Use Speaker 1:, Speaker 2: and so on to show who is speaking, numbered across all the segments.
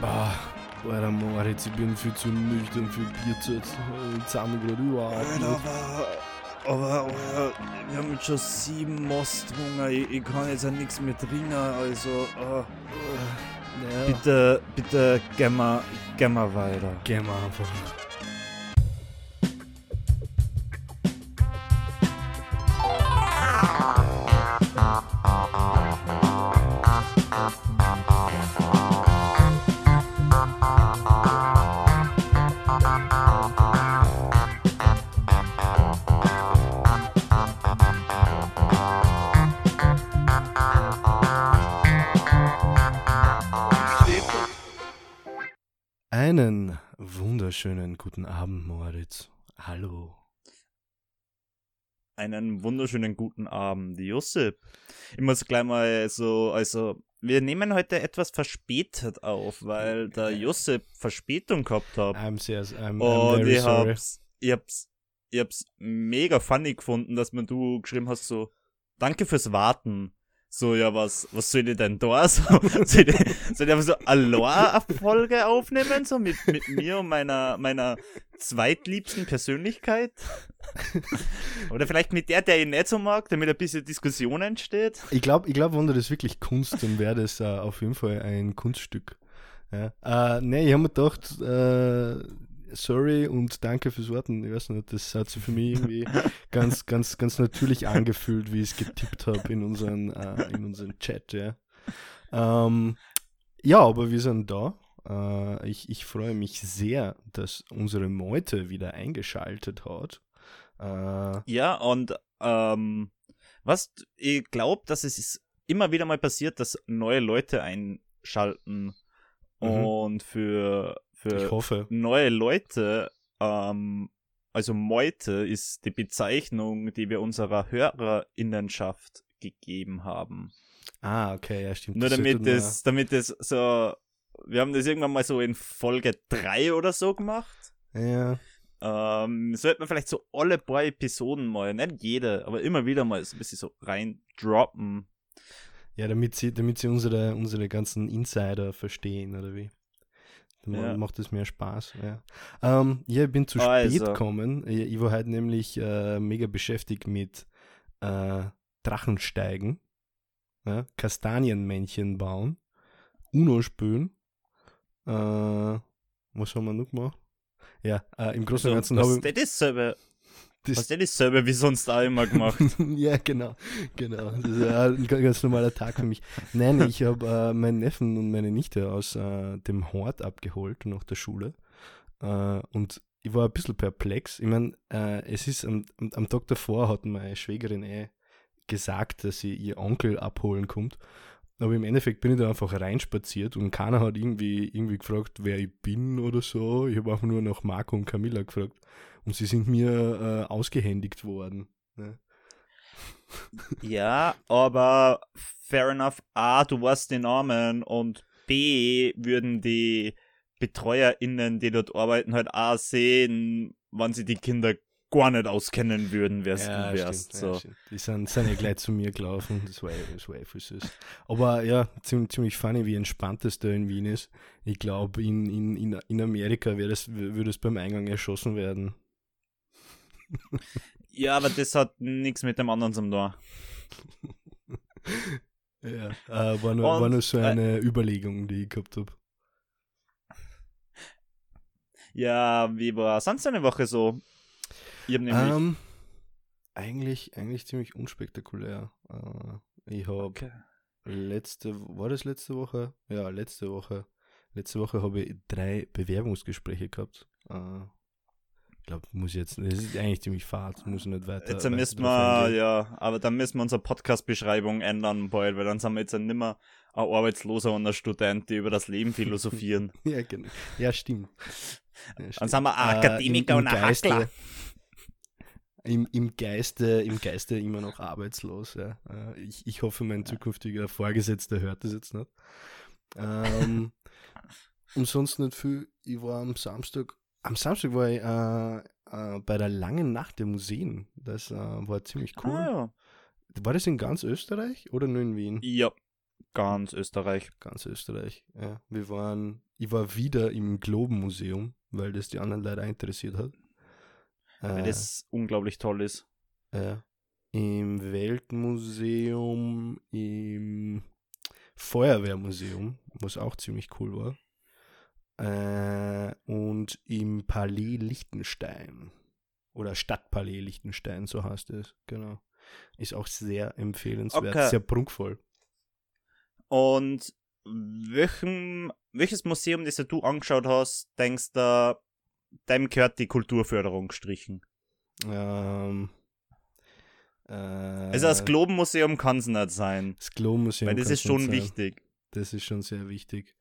Speaker 1: Bah, Alter Moritz, ich bin viel zu nüchtern für Bierzeit. Ich zahle gerade überhaupt
Speaker 2: Alter, aber, aber, aber wir haben jetzt schon sieben Most getrunken. Ich, ich kann jetzt ja nichts mehr trinken. Also, äh,
Speaker 1: Naja,
Speaker 2: bitte, bitte, geh mal, geh mal weiter.
Speaker 1: gehen wir einfach. Hallo.
Speaker 2: Einen wunderschönen guten Abend, Josip. Ich muss gleich mal so, also, wir nehmen heute etwas verspätet auf, weil der Josip Verspätung gehabt hat.
Speaker 1: I'm, sehr, I'm, I'm
Speaker 2: Und ich
Speaker 1: sorry.
Speaker 2: hab's, ich hab's, ich hab's mega funny gefunden, dass mir du geschrieben hast, so, danke fürs Warten. So, ja, was, was soll ich denn da? So, soll, ich, soll ich einfach so Aloha-Folge aufnehmen, so mit, mit mir und meiner, meiner zweitliebsten Persönlichkeit? Oder vielleicht mit der, der ich nicht so mag, damit ein bisschen Diskussion entsteht?
Speaker 1: Ich glaube, ich glaub, wenn du das wirklich Kunst, dann wäre das äh, auf jeden Fall ein Kunststück. Ja. Äh, nee, ich habe mir gedacht, äh, sorry und danke fürs Warten. Ich weiß nicht, das hat sich für mich irgendwie ganz, ganz, ganz natürlich angefühlt, wie ich es getippt habe in unseren, äh, in unseren Chat. Ja. Ähm, ja, aber wir sind da. Äh, ich, ich freue mich sehr, dass unsere Meute wieder eingeschaltet hat. Äh,
Speaker 2: Ja, und ähm, was ich glaube, dass es immer wieder mal passiert, dass neue Leute einschalten
Speaker 1: Mhm.
Speaker 2: und für für
Speaker 1: hoffe.
Speaker 2: neue Leute ähm, also Meute ist die Bezeichnung, die wir unserer Hörerinnenschaft gegeben haben.
Speaker 1: Ah, okay, ja, stimmt.
Speaker 2: Nur
Speaker 1: Das
Speaker 2: damit das, damit das so, wir haben das irgendwann mal so in Folge 3 oder so gemacht.
Speaker 1: Ja.
Speaker 2: Ähm, sollte man vielleicht so alle paar Episoden mal, nicht jede, aber immer wieder mal so ein bisschen so rein droppen.
Speaker 1: Ja, damit sie, damit sie unsere, unsere ganzen Insider verstehen, oder wie?
Speaker 2: Ja.
Speaker 1: macht es mehr Spaß, ja. Ähm, ja, ich bin zu spät
Speaker 2: Also.
Speaker 1: gekommen. Ich, ich war halt nämlich äh, mega beschäftigt mit äh, Drachensteigen, ja, Kastanienmännchen bauen, Uno spielen. Äh, was haben wir noch gemacht? Ja, äh, im Großen und Ganzen
Speaker 2: Also,
Speaker 1: habe ich.
Speaker 2: das ist selber,
Speaker 1: das-
Speaker 2: was das ist selber wie sonst auch immer gemacht.
Speaker 1: ja, genau, genau. Das ist ja ein ga- ganz normaler Tag für mich. Nein, ich habe äh, meinen Neffen und meine Nichte aus äh, dem Hort abgeholt nach der Schule. Äh, und ich war ein bisschen perplex. Ich meine, äh, es ist am, am, am Tag davor hat meine Schwägerin eh gesagt, dass sie ihr Onkel abholen kommt. Aber im Endeffekt bin ich da einfach reinspaziert und keiner hat irgendwie, irgendwie gefragt, wer ich bin oder so. Ich habe einfach nur nach Marco und Camilla gefragt. Und sie sind mir äh, ausgehändigt worden. Ne?
Speaker 2: ja, aber fair enough. A, du weißt den Namen und B, würden die BetreuerInnen, die dort arbeiten, halt auch sehen, wann sie die Kinder gar nicht auskennen würden, wer
Speaker 1: Ja,
Speaker 2: du wärst.
Speaker 1: stimmt,
Speaker 2: so.
Speaker 1: ja. Die sind, sind ja gleich zu mir gelaufen. Das war, das war voll süß. Aber ja, ziemlich, ziemlich funny, wie entspannt es da in Wien ist. Ich glaube, in, in, in, Amerika das, würde es beim Eingang erschossen werden.
Speaker 2: Ja, aber das hat nichts mit dem anderen zu tun.
Speaker 1: Ja, äh, war, nur,
Speaker 2: Und,
Speaker 1: war nur so
Speaker 2: äh,
Speaker 1: eine Überlegung, die ich gehabt habe.
Speaker 2: Ja, wie war sonst eine Woche so? Ich hab nämlich.
Speaker 1: Ähm, eigentlich, eigentlich ziemlich unspektakulär. Äh, ich habe
Speaker 2: okay.
Speaker 1: letzte, war das letzte Woche? Ja, letzte Woche. Letzte Woche habe ich drei Bewerbungsgespräche gehabt. Äh, ich glaube, muss jetzt, das ist eigentlich ziemlich fad, muss ich nicht weiter.
Speaker 2: Jetzt müssen wir, ja, aber dann müssen wir unsere Podcast-Beschreibung ändern, bald, weil dann sind wir jetzt nicht mehr ein Arbeitsloser und ein Student, die über das Leben philosophieren.
Speaker 1: Ja, genau. Ja, stimmt. Ja,
Speaker 2: Dann sind wir ein Akademiker
Speaker 1: im,
Speaker 2: und
Speaker 1: im
Speaker 2: ein
Speaker 1: Geiste,
Speaker 2: Hackler.
Speaker 1: im, im, Geiste, Im Geiste immer noch arbeitslos, ja. Äh, Ich, ich hoffe, mein zukünftiger Vorgesetzter hört das jetzt nicht. Ähm, und sonst nicht viel. Ich war am Samstag, am Samstag war ich äh, äh, bei der langen Nacht der Museen. Das äh, war ziemlich cool.
Speaker 2: Ah,
Speaker 1: War das in ganz Österreich oder nur in Wien?
Speaker 2: ja. ja, Ganz Österreich.
Speaker 1: Ganz Österreich, ja. Wir waren, ich war wieder im Globenmuseum, weil das die anderen leider interessiert hat.
Speaker 2: Weil
Speaker 1: Äh,
Speaker 2: das unglaublich toll ist.
Speaker 1: äh, Im Weltmuseum, im Feuerwehrmuseum, was auch ziemlich cool war. Äh, und im Palais Liechtenstein. Oder Stadtpalais Liechtenstein, so heißt es, genau. Ist auch sehr empfehlenswert,
Speaker 2: Okay.
Speaker 1: sehr prunkvoll.
Speaker 2: Und welchem, welches Museum, das du angeschaut hast, denkst du, dem gehört die Kulturförderung gestrichen?
Speaker 1: Ähm, äh,
Speaker 2: Also das Globenmuseum kann es nicht sein.
Speaker 1: das Globenmuseum.
Speaker 2: Weil das ist schon
Speaker 1: sein.
Speaker 2: wichtig.
Speaker 1: Das ist schon sehr wichtig.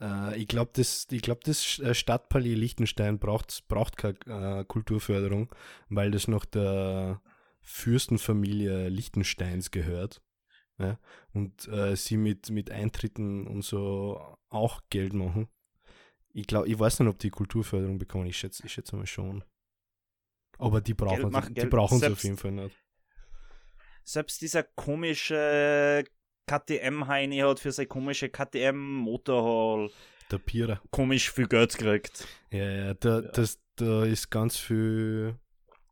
Speaker 1: Äh, ich glaube, das, ich glaub, das äh, Stadtpalais Liechtenstein braucht, braucht keine äh, Kulturförderung, weil das noch der Fürstenfamilie Liechtensteins gehört. Ja? Und äh, sie mit, mit Eintritten und so auch Geld machen. Ich glaube, ich weiß nicht, ob die Kulturförderung bekommen. Ich schätze, ich schätze mal schon. Aber die brauchen
Speaker 2: macht
Speaker 1: die
Speaker 2: Geld.
Speaker 1: brauchen sie auf jeden Fall nicht.
Speaker 2: Selbst dieser komische KTM-Heini hat für seine komische KTM-Motorhall
Speaker 1: Der Pira.
Speaker 2: komisch viel Geld gekriegt.
Speaker 1: Ja, ja, da, Das, da ist ganz viel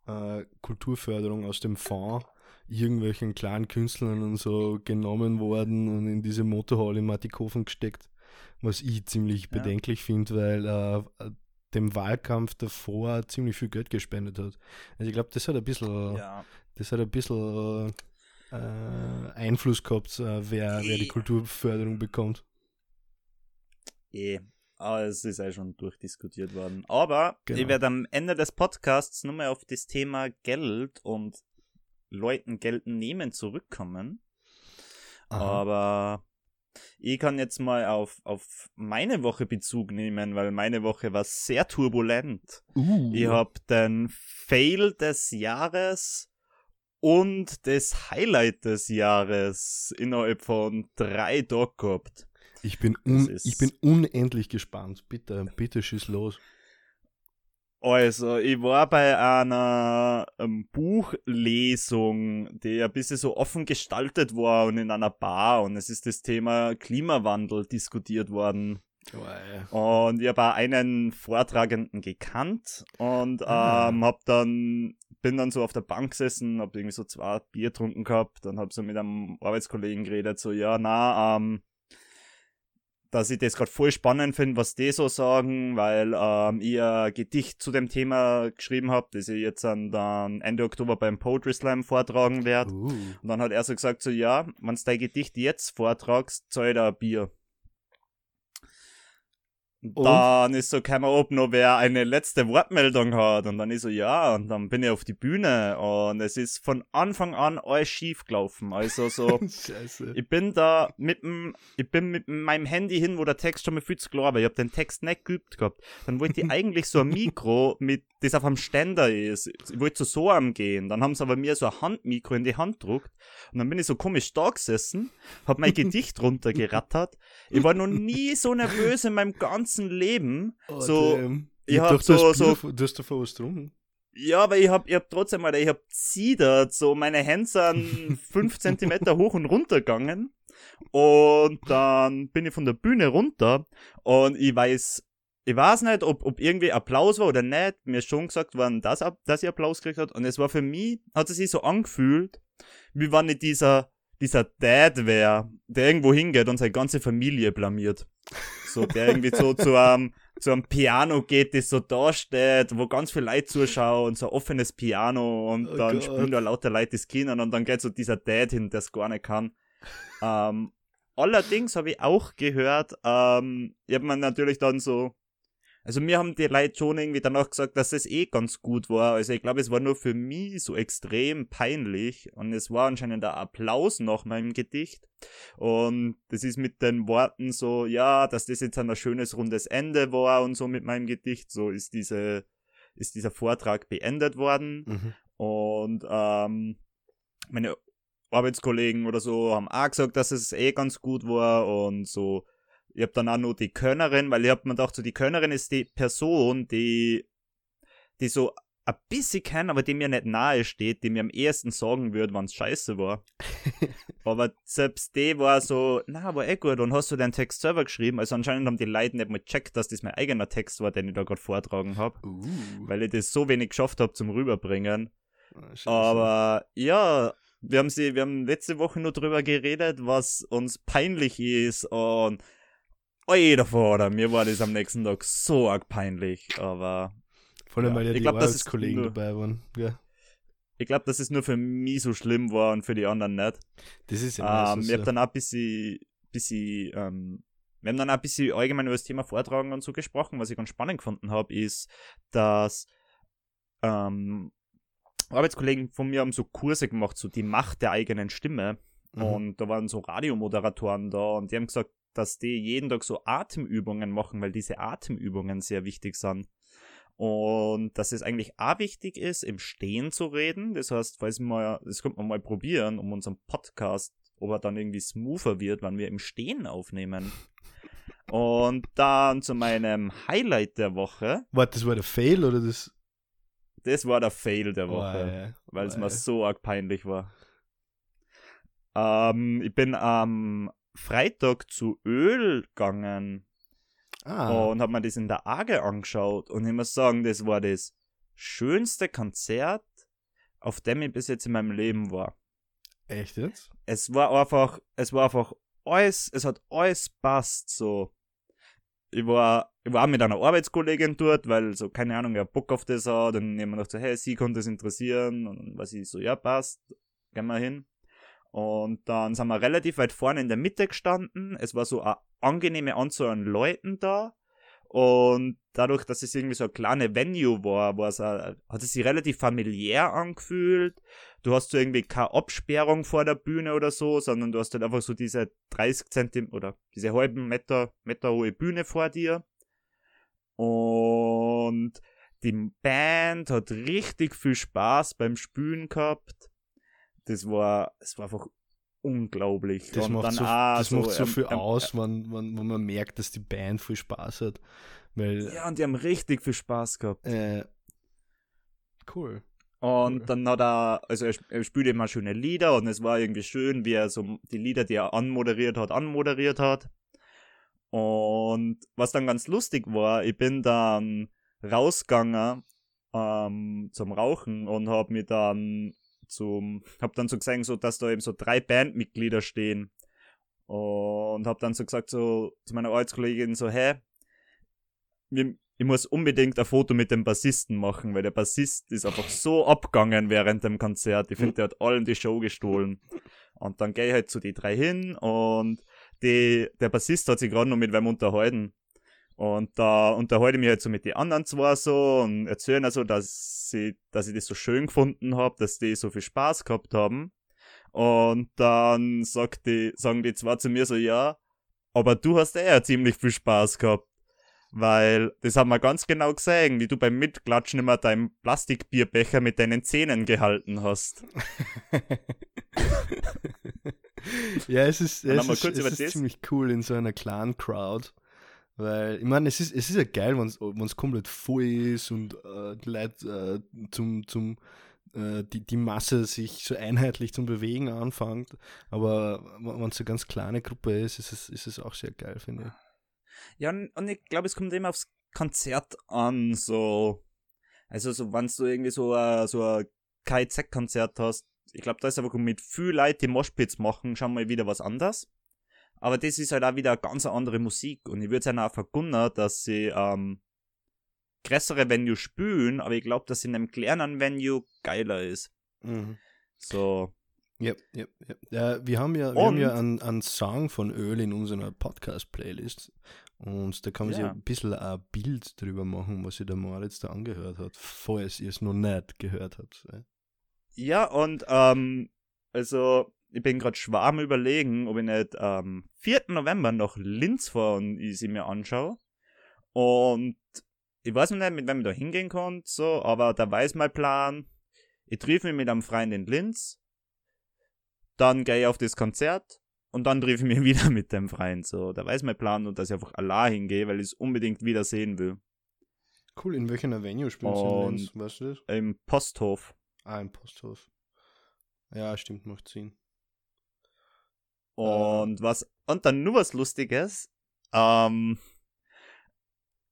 Speaker 1: äh, Kulturförderung aus dem Fonds irgendwelchen kleinen Künstlern und so genommen worden und in diese Motorhalle in Matikofen gesteckt, was ich ziemlich
Speaker 2: Ja.
Speaker 1: bedenklich finde, weil äh, dem Wahlkampf davor ziemlich viel Geld gespendet hat. Also ich glaube, das hat ein bisschen,
Speaker 2: Ja.
Speaker 1: das hat ein bisschen äh, Einfluss gehabt, äh, wer, wer die
Speaker 2: Eh.
Speaker 1: Kulturförderung bekommt.
Speaker 2: Eh. Aber es ist ja schon durchdiskutiert worden. Aber
Speaker 1: Genau.
Speaker 2: ich werde am Ende des Podcasts nochmal auf das Thema Geld und Leuten Geld nehmen zurückkommen. Aber ich kann jetzt mal auf, auf meine Woche Bezug nehmen, weil meine Woche war sehr turbulent.
Speaker 1: uh,
Speaker 2: Ich habe den Fail des Jahres und das Highlight des Jahres innerhalb von drei Tagen gehabt.
Speaker 1: Ich bin, un, ich bin unendlich gespannt. Bitte, bitte schieß los.
Speaker 2: Also, ich war bei einer ähm, Buchlesung, die ein bisschen so offen gestaltet war und in einer Bar und es ist das Thema Klimawandel diskutiert worden. Und ich habe einen Vortragenden gekannt und
Speaker 1: Ah.
Speaker 2: ähm, hab dann, bin dann so auf der Bank gesessen, hab irgendwie so zwei Bier getrunken gehabt, dann hab so mit einem Arbeitskollegen geredet, so, ja, na, ähm, dass ich das gerade voll spannend finde, was die so sagen, weil ähm, ich ein Gedicht zu dem Thema geschrieben habe, das ich jetzt dann, dann Ende Oktober beim Poetry Slam vortragen werde.
Speaker 1: Uh,
Speaker 2: Und dann hat er so gesagt, so, ja, wenn du dein Gedicht jetzt vortragst, zahl ich dir ein Bier. Und dann ist so gekommen, ob noch wer eine letzte Wortmeldung hat. Und dann ist so, ja, und dann bin ich auf die Bühne. Und es ist von Anfang an alles schief gelaufen. Also so, ich bin da mit dem, ich bin mit meinem Handy hin, wo der Text schon mal viel zu klar war. Ich hab den Text nicht geübt gehabt. Dann wollte ich eigentlich so ein Mikro mit, das auf einem Ständer ist. Ich wollte zu so einem gehen. Dann haben sie aber mir so ein Handmikro in die Hand gedruckt. Und dann bin ich so komisch da gesessen, hab mein Gedicht runtergerattert. Ich war noch nie so nervös in meinem ganzen Leben.
Speaker 1: Oh,
Speaker 2: so,
Speaker 1: damn.
Speaker 2: ich
Speaker 1: Ich hab
Speaker 2: so- so-
Speaker 1: du hast davor was getrunken.
Speaker 2: Ja, aber ich hab, ich hab trotzdem, Alter, ich hab zidert, so meine Hände sind fünf Zentimeter hoch und runter gegangen. Und dann bin ich von der Bühne runter und ich weiß, ich weiß nicht, ob, ob irgendwie Applaus war oder nicht. Mir ist schon gesagt worden, dass, ab- dass ich Applaus gekriegt hat. Und es war für mich, hat es sich so angefühlt, wie wenn ich dieser, dieser Dad wäre, der irgendwo hingeht und seine ganze Familie blamiert. So, der irgendwie so zu einem, zu einem Piano geht, das so da steht, wo ganz viele Leute zuschauen und so ein offenes Piano und
Speaker 1: Oh
Speaker 2: dann
Speaker 1: Gott.
Speaker 2: spielen da lauter Leute das Kindern und dann geht so dieser Dad hin, der es gar nicht kann. Ähm, allerdings habe ich auch gehört, ähm, ich habe mir natürlich dann so, also mir haben die Leute schon irgendwie danach gesagt, dass es eh ganz gut war. Also ich glaube, es war nur für mich so extrem peinlich und es war anscheinend der Applaus nach meinem Gedicht. Und das ist mit den Worten so, ja, dass das jetzt ein schönes rundes Ende war und so mit meinem Gedicht, so ist diese, ist dieser Vortrag beendet worden.
Speaker 1: Mhm.
Speaker 2: Und ähm, meine Arbeitskollegen oder so haben auch gesagt, dass es eh ganz gut war und so. Ich hab dann auch nur die Könnerin, weil ich hab mir gedacht, so die Könnerin ist die Person, die, die so ein bisschen kenne, aber dem mir nicht nahe steht, dem mir am ehesten sagen würde, wann's scheiße war. aber selbst der war so, na, war eh gut, und hast du deinen Text selber geschrieben? Also anscheinend haben die Leute nicht mal gecheckt, dass das mein eigener Text war, den ich da gerade vortragen habe.
Speaker 1: Uh,
Speaker 2: Weil ich das so wenig geschafft habe zum Rüberbringen.
Speaker 1: scheiße.
Speaker 2: Aber ja, wir haben sie, wir haben letzte Woche nur drüber geredet, was uns peinlich ist und Alter Vater, mir war das am nächsten Tag so arg peinlich, aber
Speaker 1: Vor allem,
Speaker 2: ja,
Speaker 1: weil ja
Speaker 2: ich
Speaker 1: die
Speaker 2: glaub, das ist
Speaker 1: Arbeitskollegen
Speaker 2: nur-
Speaker 1: dabei waren. Ja,
Speaker 2: ich glaube, dass es nur für mich so schlimm war und für die anderen nicht.
Speaker 1: das ist ja
Speaker 2: Ähm,
Speaker 1: meistens
Speaker 2: wir haben
Speaker 1: so.
Speaker 2: dann auch ein bisschen, bisschen ähm, wir haben dann auch ein bisschen allgemein über das Thema Vortragen und so gesprochen. Was ich ganz spannend gefunden habe, ist, dass ähm, Arbeitskollegen von mir haben so Kurse gemacht, so die Macht der eigenen Stimme.
Speaker 1: Mhm.
Speaker 2: Und da waren so Radiomoderatoren da und die haben gesagt, dass die jeden Tag so Atemübungen machen, weil diese Atemübungen sehr wichtig sind. Und dass es eigentlich auch wichtig ist, im Stehen zu reden. Das heißt, falls mal, das könnte man mal probieren, um unseren Podcast, ob er dann irgendwie smoother wird, wenn wir im Stehen aufnehmen. Und dann zu meinem Highlight der Woche.
Speaker 1: Warte, das war der Fail oder das?
Speaker 2: Das war der Fail der Woche.
Speaker 1: Oh,
Speaker 2: weil es
Speaker 1: Oh,
Speaker 2: mir so arg peinlich war. Ähm, ich bin am Freitag zu Öl gegangen
Speaker 1: Ah,
Speaker 2: und habe mir das in der Arge angeschaut und ich muss sagen, das war das schönste Konzert, auf dem ich bis jetzt in meinem Leben war.
Speaker 1: echt jetzt?
Speaker 2: Es war einfach, es war einfach alles, es hat alles passt so. Ich war, ich war auch mit einer Arbeitskollegin dort, weil so, keine Ahnung, wer Bock auf das hat, und jemand dachte so, hey, sie konnte das interessieren, und dann war sie so, ja, passt, gehen wir hin. Und dann sind wir relativ weit vorne in der Mitte gestanden. Es war so eine angenehme Anzahl an Leuten da. Und dadurch, dass es irgendwie so eine kleine Venue war, auch- hat es sich relativ familiär angefühlt. Du hast so irgendwie keine Absperrung vor der Bühne oder so, sondern du hast halt einfach so diese 30 Zentimeter oder diese halben Meter, Meter hohe Bühne vor dir. Und die Band hat richtig viel Spaß beim Spülen gehabt. Das war, es war einfach unglaublich.
Speaker 1: Das
Speaker 2: Und
Speaker 1: macht
Speaker 2: dann
Speaker 1: so, das macht so
Speaker 2: ähm,
Speaker 1: viel
Speaker 2: ähm,
Speaker 1: aus, wenn, wenn, wenn man merkt, dass die Band viel Spaß hat. Weil,
Speaker 2: Ja, und die haben richtig viel Spaß gehabt.
Speaker 1: äh, cool.
Speaker 2: Und
Speaker 1: Cool.
Speaker 2: dann hat er, also er, er spielte immer schöne Lieder und es war irgendwie schön, wie er so die Lieder, die er anmoderiert hat, anmoderiert hat. Und was dann ganz lustig war, ich bin dann rausgegangen ähm, zum Rauchen und hab mir dann zum, hab dann so gesehen, so, dass da eben so drei Bandmitglieder stehen. Und hab dann so gesagt, so zu meiner Arbeitskollegin so, hä, ich muss unbedingt ein Foto mit dem Bassisten machen, weil der Bassist ist einfach so abgegangen während dem Konzert. Ich finde, der hat allen die Show gestohlen. Und dann gehe ich halt zu die drei hin und die, der Bassist hat sich gerade noch mit wem unterhalten. Und da unterhalte ich mich halt so mit den anderen zwei so und erzählen also, dass sie, dass ich das so schön gefunden habe, dass die so viel Spaß gehabt haben. Und dann sagt die, sagen die zwei zu mir so, ja, aber du hast eh ja ziemlich viel Spaß gehabt. Weil das haben wir ganz genau gesehen, wie du beim Mitklatschen immer deinen Plastikbierbecher mit deinen Zähnen gehalten hast.
Speaker 1: ja, es ist, es ist, es ist ziemlich cool in so einer kleinen Crowd. Weil, ich meine, es ist, es ist ja geil, wenn es komplett voll ist und äh, die Leute äh, zum, zum äh, die, die Masse sich so einheitlich zum Bewegen anfängt. Aber wenn es eine ganz kleine Gruppe ist, ist es, ist es auch sehr geil, finde ich.
Speaker 2: Ja, und ich glaube, es kommt immer aufs Konzert an, so. Also, so, wenn du irgendwie so ein, so ein KZ-Konzert hast, ich glaube, da ist einfach mit viel Leute, die Moshpits machen, schon mal wieder was anderes. Aber das ist halt auch wieder eine ganz andere Musik und ich würde es auch vergunnen, dass sie, ähm, größere Venue spülen, aber ich glaube, dass in einem kleinen Venue geiler ist.
Speaker 1: Mhm.
Speaker 2: So.
Speaker 1: Ja, ja, ja. ja wir haben ja, wir haben ja einen, einen Song von Öl in unserer Podcast-Playlist. Und da kann man sich
Speaker 2: Ja.
Speaker 1: ein bisschen ein Bild drüber machen, was sich der Moritz da angehört hat, falls ihr es noch nicht gehört habt. ja.
Speaker 2: Ja, und ähm, also ich bin gerade schwer am überlegen, ob ich nicht am 4. November nach Linz fahre und ich sie mir anschaue. Und ich weiß noch nicht, mit wem ich da hingehen kann, so, aber da weiß mein Plan. Ich treffe mich mit einem Freund in Linz, dann gehe ich auf das Konzert und dann treffe ich mich wieder mit dem Freund. So, da weiß mein Plan und dass ich einfach allein hingehe, weil ich es unbedingt wieder sehen will.
Speaker 1: Cool, in welcher Venue sie in
Speaker 2: Und-
Speaker 1: Linz? Weißt du das?
Speaker 2: Im Posthof.
Speaker 1: Ah, im Posthof. Ja, stimmt, macht Sinn.
Speaker 2: Und was, und dann nur was Lustiges. Ähm,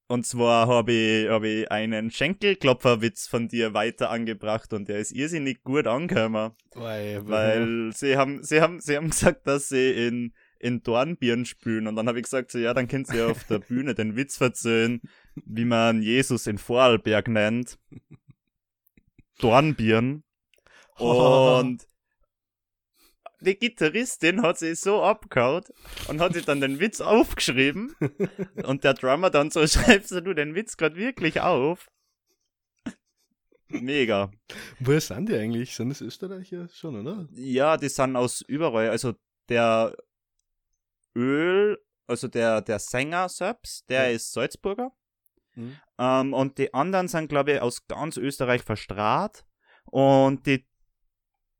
Speaker 2: und zwar habe ich, hab ich einen Schenkelklopferwitz von dir weiter angebracht und der ist irrsinnig gut angekommen.
Speaker 1: Weil,
Speaker 2: Weil sie haben, sie haben, sie haben gesagt, dass sie in, in Dornbirnen spülen. Und dann habe ich gesagt, so, ja, dann könnt ihr auf der Bühne den Witz erzählen, wie man Jesus in Vorarlberg nennt. Dornbirnen. Und die Gitarristin hat sich so abgehauen und hat sich dann den Witz aufgeschrieben. Und der Drummer dann so, schreibst du den Witz gerade wirklich auf? Mega.
Speaker 1: Woher sind die eigentlich? Sind das Österreicher schon, oder?
Speaker 2: Ja, die sind aus überall. Also der Öl, also der, der Sänger selbst, der
Speaker 1: Ja.
Speaker 2: ist Salzburger.
Speaker 1: Mhm.
Speaker 2: Ähm, und die anderen sind, glaube ich, aus ganz Österreich verstrahlt. Und die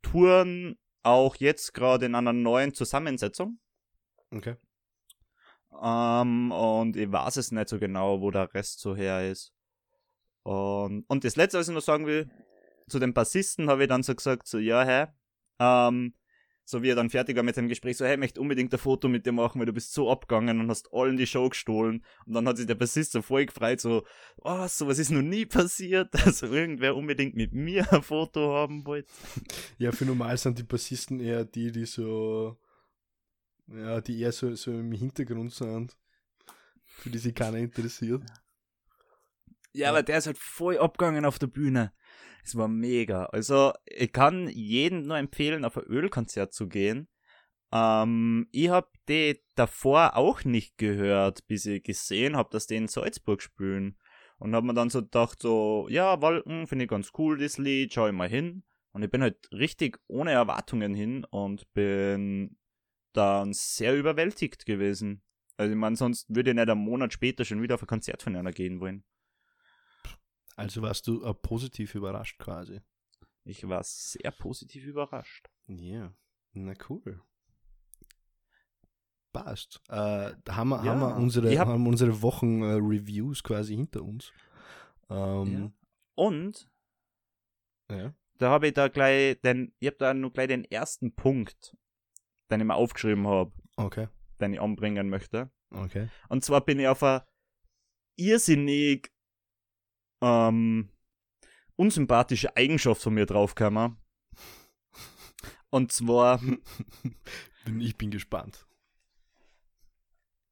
Speaker 2: touren auch jetzt gerade in einer neuen Zusammensetzung.
Speaker 1: Okay.
Speaker 2: Ähm, und ich weiß es nicht so genau, wo der Rest so her ist. Und, und das letzte, was ich noch sagen will, zu dem Bassisten habe ich dann so gesagt, so, ja, hä, ähm, so wie er dann fertig war mit dem Gespräch, so, hey, ich möchte unbedingt ein Foto mit dir machen, weil du bist so abgegangen und hast allen die Show gestohlen. Und dann hat sich der Bassist so voll gefreut, so, oh, sowas ist noch nie passiert, dass irgendwer unbedingt mit mir ein Foto haben wollte.
Speaker 1: Ja, für normal sind die Bassisten eher die, die so, ja, die eher so, so im Hintergrund sind, für die sich keiner interessiert.
Speaker 2: Ja, aber der ist halt voll abgegangen auf der Bühne. Es war mega. Also, ich kann jedem nur empfehlen, auf ein Ölkonzert zu gehen. Ähm, ich hab die davor auch nicht gehört, bis ich gesehen hab, dass die in Salzburg spielen. Und hab mir dann so gedacht, so, ja, Wolken, finde ich ganz cool, das Lied, schau ich mal hin. Und ich bin halt richtig ohne Erwartungen hin und bin dann sehr überwältigt gewesen. Also, ich meine, sonst würde ich nicht einen Monat später schon wieder auf ein Konzert von einer gehen wollen.
Speaker 1: Also warst du äh, positiv überrascht quasi.
Speaker 2: Ich war sehr positiv überrascht.
Speaker 1: Ja, na cool. Passt. Äh, da haben wir,
Speaker 2: Ja,
Speaker 1: haben wir unsere,
Speaker 2: hab-
Speaker 1: haben unsere Wochen-Reviews quasi hinter uns. Ähm,
Speaker 2: Und
Speaker 1: ja.
Speaker 2: da habe ich da gleich den, ich habe da nur gleich den ersten Punkt, den ich mir aufgeschrieben habe,
Speaker 1: Okay,
Speaker 2: den ich anbringen möchte.
Speaker 1: okay.
Speaker 2: Und zwar bin ich auf eine irrsinnig ähm, unsympathische Eigenschaft von mir draufgekommen. Und zwar,
Speaker 1: ich bin gespannt.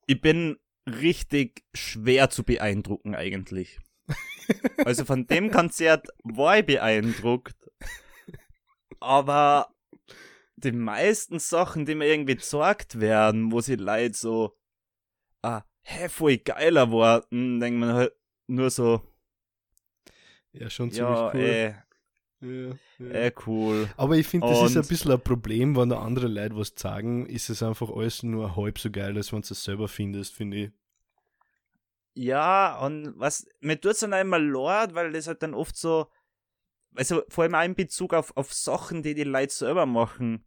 Speaker 2: ich bin richtig schwer zu beeindrucken eigentlich. Also von dem Konzert war ich beeindruckt. Aber die meisten Sachen, die mir irgendwie gezeigt werden, wo sie Leute so, ah, hä, voll geiler worden, denkt man halt nur so,
Speaker 1: Ja, schon ziemlich
Speaker 2: ja,
Speaker 1: cool.
Speaker 2: eh,
Speaker 1: Ja, ja.
Speaker 2: eh cool.
Speaker 1: Aber ich finde, das ist ein
Speaker 2: Und-
Speaker 1: bisschen ein Problem, wenn da andere Leute was sagen, ist es einfach alles nur halb so geil, als wenn du es selber findest, finde ich.
Speaker 2: Ja, und was, mir tut's dann auch immer leid, weil das halt dann oft so, also vor allem auch in Bezug auf, auf Sachen, die die Leute selber machen.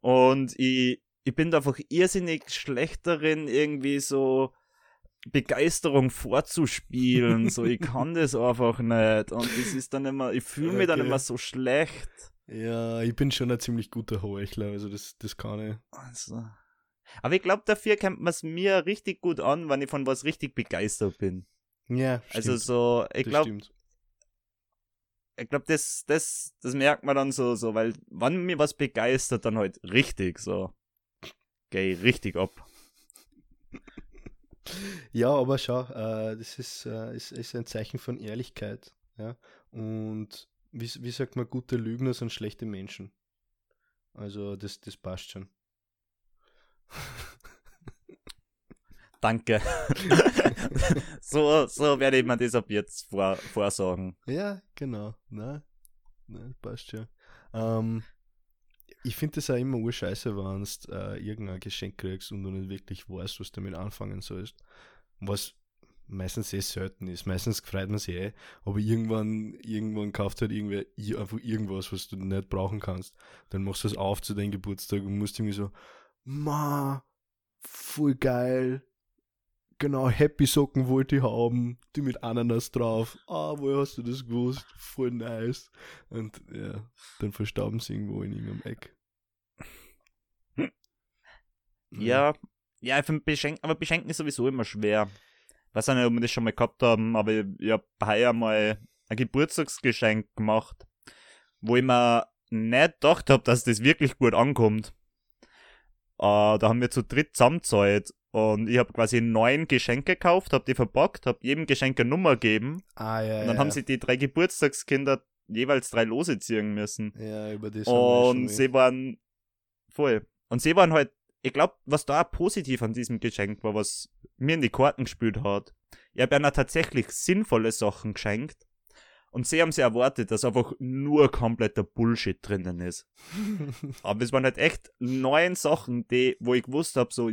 Speaker 2: Und ich, ich bin da einfach irrsinnig schlecht darin, irgendwie so Begeisterung vorzuspielen. so, ich kann das einfach nicht. Und das ist dann immer, ich fühle mich dann
Speaker 1: Okay.
Speaker 2: immer so schlecht.
Speaker 1: Ja, ich bin schon ein ziemlich guter Heuchler, also das, das kann ich.
Speaker 2: Also. Aber ich glaube, dafür kommt man es mir richtig gut an, wenn ich von was richtig begeistert bin.
Speaker 1: Ja,
Speaker 2: Also
Speaker 1: stimmt,
Speaker 2: so, ich glaube, ich glaube, das, das, das merkt man dann so, so, weil wann mir was begeistert, dann halt richtig, so. Geh richtig ab.
Speaker 1: Ja, aber schau, äh, das ist, äh, ist, ist ein Zeichen von Ehrlichkeit. Ja? Und wie, wie sagt man, gute Lügner sind schlechte Menschen. Also das, das passt schon.
Speaker 2: Danke. so, so werde ich mir das ab jetzt vor, vorsagen.
Speaker 1: Ja, genau. Na, na passt schon. Ähm, ich finde das auch immer urscheiße, wenn du äh, irgendein Geschenk kriegst und du nicht wirklich weißt, was du damit anfangen sollst. Was meistens sehr selten ist. Meistens freut man sich eh, aber irgendwann, irgendwann kauft halt irgendwer einfach irgendwas, was du nicht brauchen kannst. Dann machst du es auf zu deinem Geburtstag und musst irgendwie so, ma, voll geil, genau, Happy Socken wollte ich haben, die mit Ananas drauf. Ah, woher hast du das gewusst? Voll nice. Und ja, dann verstauben sie irgendwo in irgendeinem Eck.
Speaker 2: Ja, ja, ich finde Beschenken, aber Beschenken ist sowieso immer schwer. Weiß auch nicht, ob wir das schon mal gehabt haben, aber ich, ich habe heuer mal ein Geburtstagsgeschenk gemacht, wo ich mir nicht gedacht habe, dass das wirklich gut ankommt. Uh, da haben wir zu dritt zusammengezahlt und ich habe quasi neun Geschenke gekauft, habe die verpackt, habe jedem Geschenk eine Nummer gegeben.
Speaker 1: Ah, ja,
Speaker 2: und dann
Speaker 1: ja.
Speaker 2: haben sie die drei Geburtstagskinder jeweils drei Lose ziehen müssen.
Speaker 1: Ja, über haben wir
Speaker 2: Und sie waren voll. Und sie waren halt, ich glaube, was da auch positiv an diesem Geschenk war, was mir in die Karten gespielt hat. Ich habe ihnen tatsächlich sinnvolle Sachen geschenkt. Und sie haben sie erwartet, dass einfach nur kompletter Bullshit drinnen ist. Aber es waren halt echt neun Sachen, die, wo ich gewusst habe, so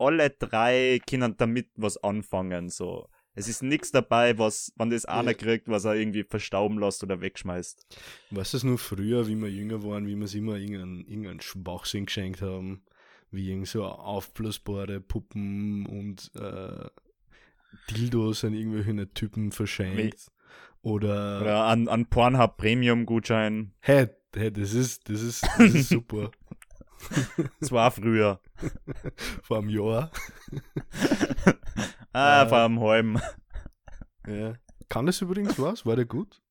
Speaker 2: alle drei können damit was anfangen. So. Es ist nichts dabei, was, wenn das einer kriegt, was er irgendwie verstauben lässt oder wegschmeißt.
Speaker 1: Weißt du es nur früher, wie wir jünger waren, wie wir uns immer irgendeinen, irgendeinen Schwachsinn geschenkt haben? Wie irgend so aufblasbare Puppen und äh, Dildos an irgendwelche Typen verschenkt. Oder,
Speaker 2: Oder an, an Pornhub Premium Gutschein.
Speaker 1: hey, hey, das ist, das ist, das ist super.
Speaker 2: Das war früher.
Speaker 1: Vor einem Jahr.
Speaker 2: Ah,
Speaker 1: Äh.
Speaker 2: vor einem halben.
Speaker 1: Ja. Kann das übrigens was? War der gut?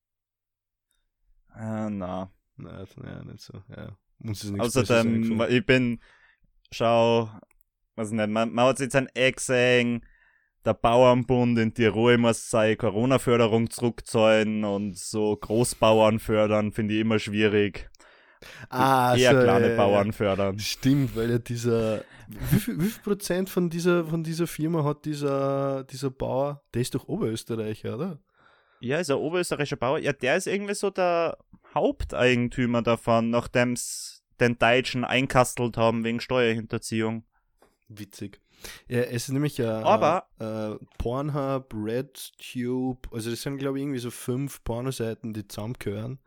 Speaker 2: Ah, na.
Speaker 1: Nein, nein, nicht so. Ja. Ist nichts Besseres
Speaker 2: Außerdem, ich bin, schau, was nicht, man, man hat jetzt ein gesehen, der Bauernbund in Tirol muss seine Corona-Förderung zurückzahlen und so Großbauern fördern, finde ich immer schwierig.
Speaker 1: Ah,
Speaker 2: Eher
Speaker 1: so,
Speaker 2: kleine
Speaker 1: ja, ja,
Speaker 2: Bauern fördern.
Speaker 1: Stimmt, weil ja dieser. Wie viel, wie viel Prozent von dieser, von dieser Firma hat dieser, dieser Bauer? Der ist doch Oberösterreicher, oder?
Speaker 2: Ja, ist ein oberösterreichischer Bauer. Ja, der ist irgendwie so der Haupteigentümer davon, nachdem sie den Deutschen einkastelt haben wegen Steuerhinterziehung.
Speaker 1: Witzig. Ja, es ist nämlich äh,
Speaker 2: Aber-
Speaker 1: äh, Pornhub, RedTube, also das sind glaube ich irgendwie so fünf Pornoseiten, die zusammengehören.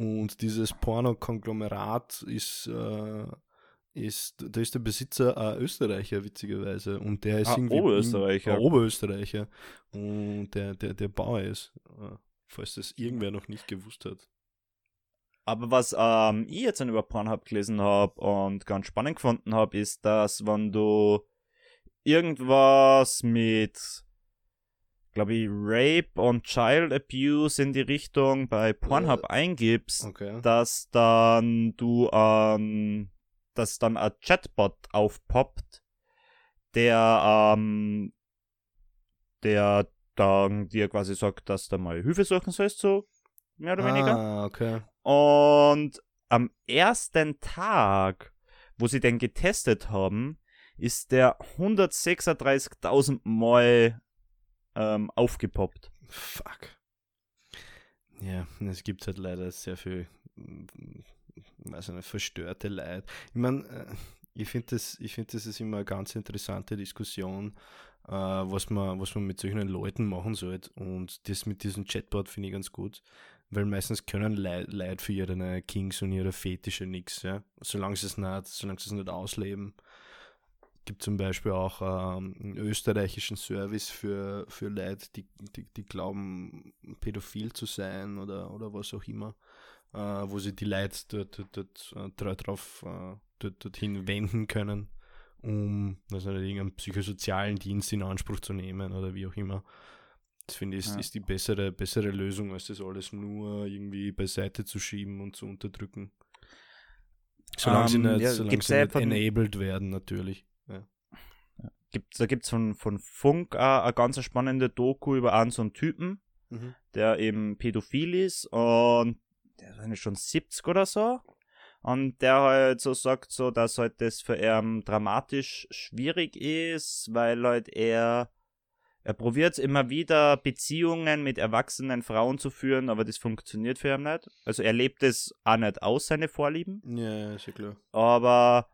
Speaker 1: Und dieses Porno-Konglomerat ist, äh, ist, da ist der Besitzer ein Österreicher, witzigerweise. Und der ist
Speaker 2: Ah,
Speaker 1: irgendwie.
Speaker 2: Oberösterreicher.
Speaker 1: Ein Oberösterreicher. Und der, der, der Bauer ist. äh, Falls das irgendwer noch nicht gewusst hat.
Speaker 2: Aber was ähm, ich jetzt über Pornhub gelesen habe und ganz spannend gefunden habe, ist, dass wenn du irgendwas mit, glaube ich, Rape und Child Abuse in die Richtung bei Pornhub eingibst,
Speaker 1: Okay.
Speaker 2: dass dann du ähm, dass dann ein Chatbot aufpoppt, der ähm, der dann dir quasi sagt, dass du mal Hilfe suchen sollst, so mehr oder weniger.
Speaker 1: Ah, okay.
Speaker 2: Und am ersten Tag, wo sie den getestet haben, ist der 136.000 Mal ähm, aufgepoppt.
Speaker 1: Fuck. Ja, es gibt halt leider sehr viel, mm, weiß ich nicht, verstörte Leid. Ich meine, ich finde das, ich das ist immer eine ganz interessante Diskussion, äh, was man, was man mit solchen Leuten machen sollte. Und das mit diesem Chatbot finde ich ganz gut, weil meistens können Leute für ihre Kings und ihre Fetische nichts, ja. Solange sie es nicht ausleben gibt zum Beispiel auch ähm, einen österreichischen Service für, für Leute, die, die, die glauben, pädophil zu sein oder, oder was auch immer, äh, wo sie die Leute dort, dort, dort äh, dra- drauf äh, dort, dorthin wenden können, um also irgendeinen psychosozialen Dienst in Anspruch zu nehmen oder wie auch immer. Das finde ich ist,
Speaker 2: Ja.
Speaker 1: ist die bessere, bessere Lösung, als das alles nur irgendwie beiseite zu schieben und zu unterdrücken. Solange sie
Speaker 2: Ähm,
Speaker 1: nicht,
Speaker 2: ja,
Speaker 1: solange sie nicht enabled werden, natürlich.
Speaker 2: Gibt, da gibt's von, von Funk auch eine ganz spannende Doku über einen so einen Typen, der eben pädophil ist und der ist schon 70 oder so. Und der halt so sagt so, dass halt das für ihn dramatisch schwierig ist, weil halt er, er probiert immer wieder Beziehungen mit erwachsenen Frauen zu führen, aber das funktioniert für ihn nicht. Also er lebt es auch nicht aus, seine Vorlieben.
Speaker 1: Ja, ja, ist ja klar.
Speaker 2: Aber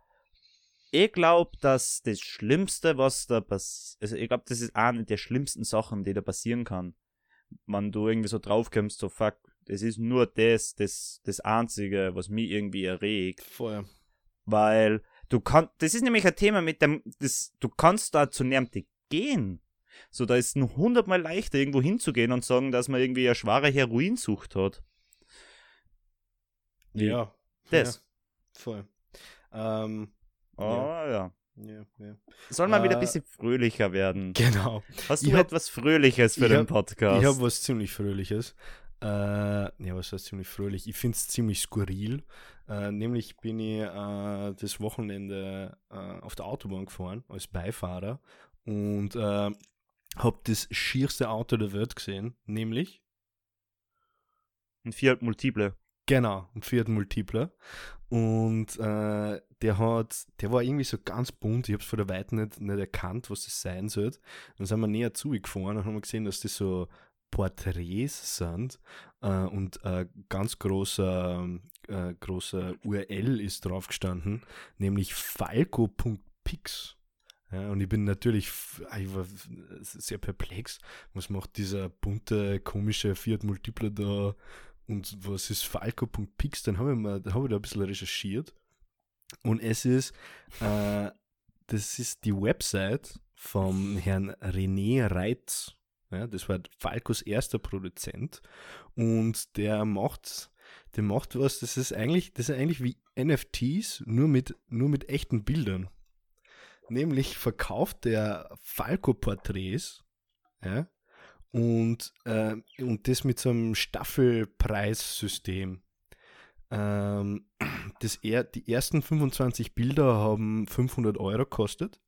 Speaker 2: ich glaube, dass das Schlimmste, was da passiert, also ich glaube, das ist eine der schlimmsten Sachen, die da passieren kann. Wenn du irgendwie so draufkommst, so fuck, das ist nur das, das, das Einzige, was mich irgendwie erregt.
Speaker 1: Vorher.
Speaker 2: Weil du kannst, das ist nämlich ein Thema mit dem, das, du kannst da zu niemandem gehen. So, da ist es noch hundertmal leichter, irgendwo hinzugehen und sagen, dass man irgendwie eine schwere Heroinsucht hat.
Speaker 1: Ja.
Speaker 2: Das.
Speaker 1: Ja, voll. Ähm,
Speaker 2: Oh, ja.
Speaker 1: ja, ja.
Speaker 2: Soll mal wieder ein
Speaker 1: Äh,
Speaker 2: bisschen fröhlicher werden.
Speaker 1: Genau.
Speaker 2: Hast du
Speaker 1: hab-
Speaker 2: etwas Fröhliches für den
Speaker 1: hab-
Speaker 2: Podcast?
Speaker 1: Ich habe was ziemlich Fröhliches. Äh, ja, was heißt ziemlich fröhlich? Ich finde es ziemlich skurril. Äh, nämlich bin ich äh, das Wochenende äh, auf der Autobahn gefahren als Beifahrer und äh, habe das schierste Auto der Welt gesehen, nämlich
Speaker 2: Ein Fiat Multiple.
Speaker 1: Genau, ein Fiat Multipler. Und äh, der hat, der war irgendwie so ganz bunt. Ich habe es von der Weite nicht, nicht erkannt, was das sein soll. Dann sind wir näher zugefahren und haben gesehen, dass das so Porträts sind. Äh, und äh, ganz großer, äh, großer URL ist drauf gestanden, nämlich falco.pix. Ja, und ich bin natürlich, f- ich war sehr perplex. Was macht dieser bunte, komische Fiat Multipler da und was ist Falco.pix? Dann habe ich, hab ich da ein bisschen recherchiert. Und es ist, äh, das ist die Website vom Herrn René Reitz. Ja, das war Falcos erster Produzent. Und der macht, der macht was, das ist eigentlich, das ist eigentlich wie NFTs, nur mit, nur mit echten Bildern. Nämlich verkauft der Falco-Porträts, ja, und, äh, und das mit so einem Staffelpreissystem. Ähm, das er, die ersten 25 Bilder haben 500 Euro gekostet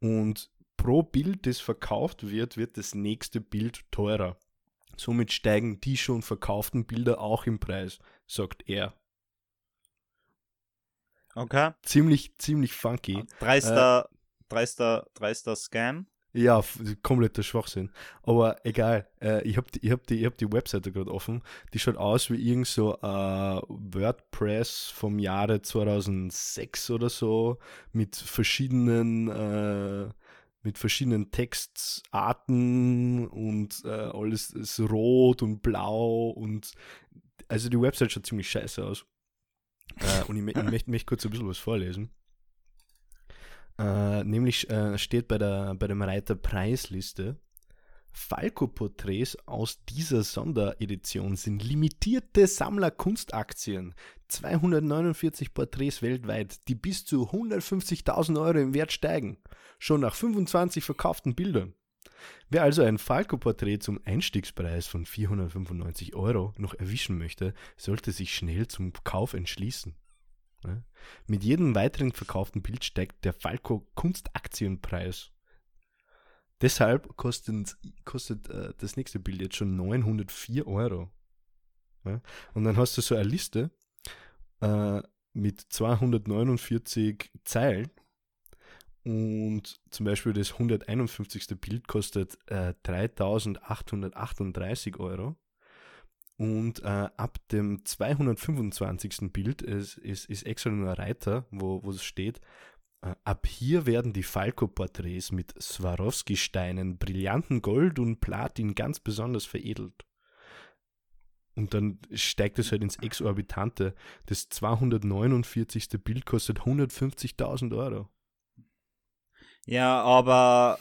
Speaker 1: und pro Bild, das verkauft wird, wird das nächste Bild teurer. Somit steigen die schon verkauften Bilder auch im Preis, sagt er.
Speaker 2: Okay.
Speaker 1: Ziemlich, ziemlich funky.
Speaker 2: Dreister,
Speaker 1: Äh,
Speaker 2: dreister, dreister Scam.
Speaker 1: Ja, kompletter Schwachsinn. Aber egal, äh, ich habe die, ich hab die, ich hab die Webseite gerade offen. Die schaut aus wie irgend so äh, WordPress vom Jahre 2006 oder so mit verschiedenen äh, mit verschiedenen Textarten und äh, alles ist rot und blau und also die Website schaut ziemlich scheiße aus. Äh, und ich, ich möchte möchte kurz ein bisschen was vorlesen. Äh, nämlich äh, steht bei, der, bei dem Reiter Preisliste, Falco-Porträts aus dieser Sonderedition sind limitierte Sammlerkunstaktien. 249 Porträts weltweit, die bis zu 150.000 Euro im Wert steigen. Schon nach 25 verkauften Bildern. Wer also ein Falco-Porträt zum Einstiegspreis von 495 Euro noch erwischen möchte, sollte sich schnell zum Kauf entschließen. Ja. Mit jedem weiteren verkauften Bild steigt der Falco Kunstaktienpreis. Deshalb kostet, kostet äh, das nächste Bild jetzt schon 904 Euro. Ja. Und dann hast du so eine Liste äh, mit 249 Zeilen. Und zum Beispiel das 151. Bild kostet äh, 3838 Euro. Und äh, ab dem 225. Bild ist, ist, ist extra nur ein Reiter, wo, wo es steht, äh, ab hier werden die Falco-Porträts mit Swarovski-Steinen, brillanten Gold und Platin ganz besonders veredelt. Und dann steigt es halt ins Exorbitante. Das 249. Bild kostet 150.000 Euro.
Speaker 2: Ja, aber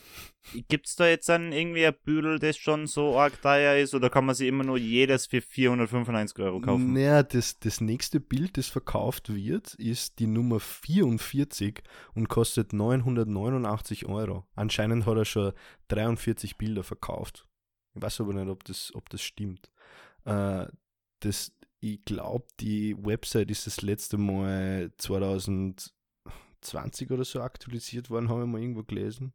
Speaker 2: gibt's da jetzt dann irgendwie ein Büdel, das schon so arg teuer ist, oder kann man sich immer nur jedes für 495 Euro kaufen?
Speaker 1: Naja, das, das nächste Bild, das verkauft wird, ist die Nummer 44 und kostet 989 Euro. Anscheinend hat er schon 43 Bilder verkauft. Ich weiß aber nicht, ob das, ob das stimmt. Äh, das, ich glaube, die Website ist das letzte Mal 2020 oder so aktualisiert worden, habe ich mal irgendwo gelesen.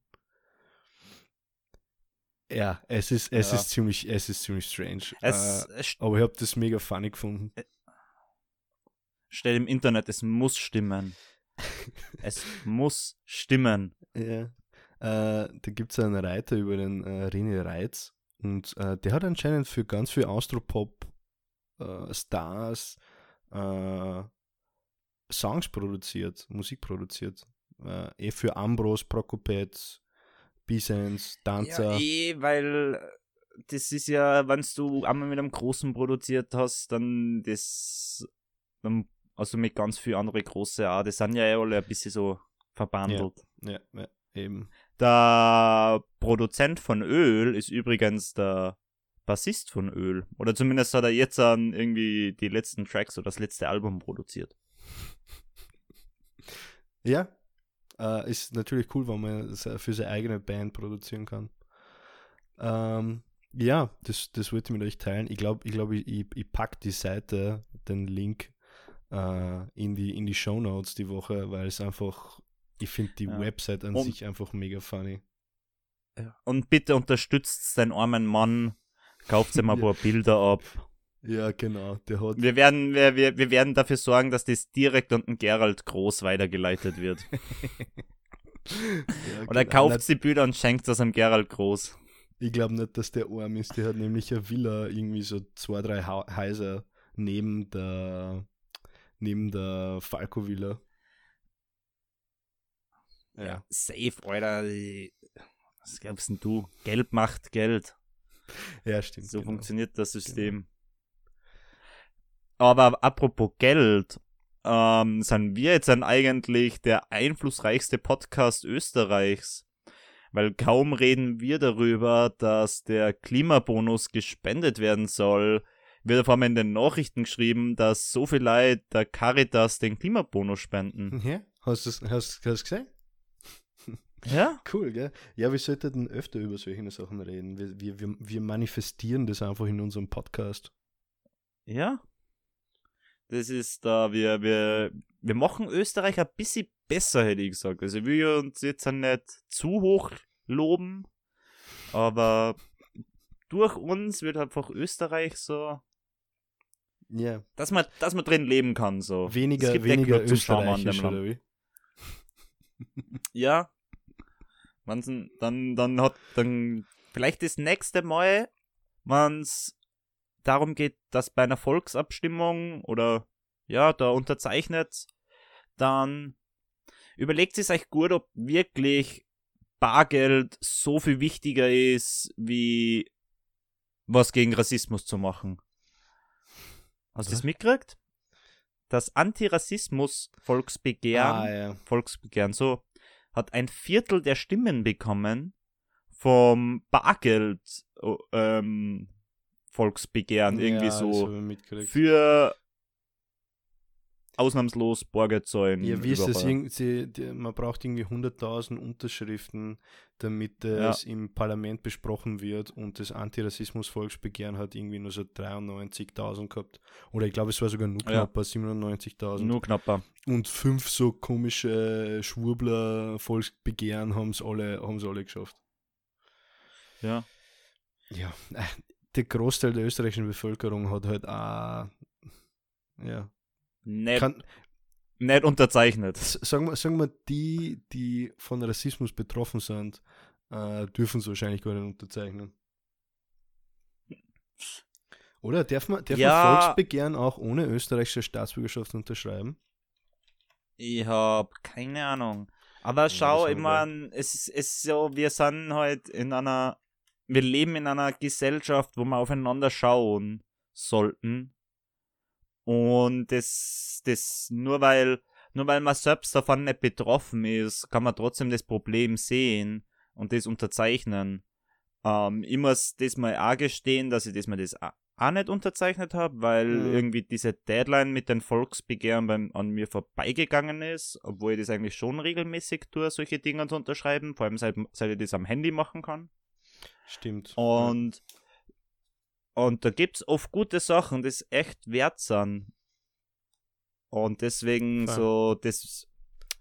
Speaker 1: Ja, es ist, es
Speaker 2: Ja.
Speaker 1: ist ziemlich, es ist ziemlich strange.
Speaker 2: Es,
Speaker 1: äh,
Speaker 2: es
Speaker 1: aber ich habe das mega funny gefunden.
Speaker 2: steht im Internet, es muss stimmen. es muss stimmen.
Speaker 1: Ja. Äh, da gibt es einen Reiter über den äh, René Reitz und äh, der hat anscheinend für ganz viel Austropop-Stars äh, Songs produziert, Musik produziert. Äh, eh für Ambros, Prokopetz, Bisens, Danzer.
Speaker 2: Ja, eh, weil das ist ja, wenn du einmal mit einem Großen produziert hast, dann das, dann, also mit ganz viel andere Große auch, die sind ja eh alle ein bisschen so verbandelt.
Speaker 1: ja, ja, eben.
Speaker 2: Der Produzent von Öl ist übrigens der Bassist von Öl. Oder zumindest hat er jetzt irgendwie die letzten Tracks oder das letzte Album produziert.
Speaker 1: Ja, äh, ist natürlich cool, wenn man es für seine eigene Band produzieren kann. Ähm, ja, das, das würde ich mit euch teilen. Ich glaube, ich, glaub, ich, ich, ich packe die Seite, den Link äh, in die, in die Show Notes die Woche, weil es einfach, ich finde die ja. Website an Und, sich einfach mega funny.
Speaker 2: Und bitte unterstützt den armen Mann, kauft ihm ein paar Bilder ab.
Speaker 1: Ja, genau. Der hat
Speaker 2: wir, werden, wir, wir, wir werden dafür sorgen, dass das direkt an den Gerald Groß weitergeleitet wird. ja, Oder genau. kauft die Bilder und schenkt das am Gerald Groß.
Speaker 1: Ich glaube nicht, dass der arm ist. Der hat nämlich eine Villa, irgendwie so zwei, drei Häuser neben der, neben der Falco-Villa.
Speaker 2: Ja. Safe, Alter. Was glaubst denn du? Geld macht Geld.
Speaker 1: Ja, stimmt.
Speaker 2: So genau. funktioniert das System. Genau. Aber apropos Geld, ähm, sind wir jetzt dann eigentlich der einflussreichste Podcast Österreichs? Weil kaum reden wir darüber, dass der Klimabonus gespendet werden soll, wird auf einmal in den Nachrichten geschrieben, dass so viel Leute der Caritas den Klimabonus spenden.
Speaker 1: Ja, hast du es hast, hast gesehen?
Speaker 2: Ja?
Speaker 1: Cool, gell? Ja, wir sollten öfter über solche Sachen reden. Wir, wir, wir manifestieren das einfach in unserem Podcast.
Speaker 2: Ja, das ist da, wir, wir, wir machen Österreich ein bisschen besser, hätte ich gesagt. Also will uns jetzt nicht zu hoch loben, aber durch uns wird einfach Österreich so.
Speaker 1: Ja. Yeah.
Speaker 2: Dass man, dass man drin leben kann, so.
Speaker 1: Weniger, weniger österreichisch, oder wie?
Speaker 2: ja. Wahnsinn, dann, dann hat, dann, vielleicht das nächste Mal, wenn's darum geht, dass bei einer Volksabstimmung oder ja, da unterzeichnet, dann überlegt es euch gut, ob wirklich Bargeld so viel wichtiger ist, wie was gegen Rassismus zu machen. Hast du das mitgekriegt? Das Antirassismus-Volksbegehren, ah, ja. Volksbegehren, so, hat ein Viertel der Stimmen bekommen vom Bargeld, ähm, Volksbegehren irgendwie ja, so für ausnahmslos Borgezäulen.
Speaker 1: Ja, wie ist das? Sie, die, man braucht irgendwie 100.000 Unterschriften, damit es ja. im Parlament besprochen wird und das Antirassismus-Volksbegehren hat irgendwie nur so 93.000 gehabt. Oder ich glaube, es war sogar nur knapper, ja. 97.000.
Speaker 2: Nur knapper.
Speaker 1: Und fünf so komische Schwurbler-Volksbegehren haben es alle, alle geschafft.
Speaker 2: Ja.
Speaker 1: Ja, äh, der Großteil der österreichischen Bevölkerung hat halt auch, ja.
Speaker 2: Nicht, kann, nicht unterzeichnet.
Speaker 1: Sagen wir, sagen wir, die, die von Rassismus betroffen sind, äh, dürfen es wahrscheinlich gar nicht unterzeichnen. Oder darf man, darf ja, man Volksbegehren auch ohne österreichische Staatsbürgerschaft unterschreiben?
Speaker 2: Ich habe keine Ahnung. Aber schau, ja, ich meine, es ist so, wir sind halt in einer wir leben in einer Gesellschaft, wo wir aufeinander schauen sollten. Und das, das, nur weil, nur weil man selbst davon nicht betroffen ist, kann man trotzdem das Problem sehen und das unterzeichnen. Ähm, ich muss das mal auch gestehen, dass ich das mal das auch nicht unterzeichnet habe, weil mhm. irgendwie diese Deadline mit den Volksbegehren beim, an mir vorbeigegangen ist, obwohl ich das eigentlich schon regelmäßig tue, solche Dinge zu unterschreiben, vor allem seit, seit ich das am Handy machen kann.
Speaker 1: Stimmt.
Speaker 2: Und, ja. und da gibt es oft gute Sachen, die es echt wert sind. Und deswegen ja. so, das,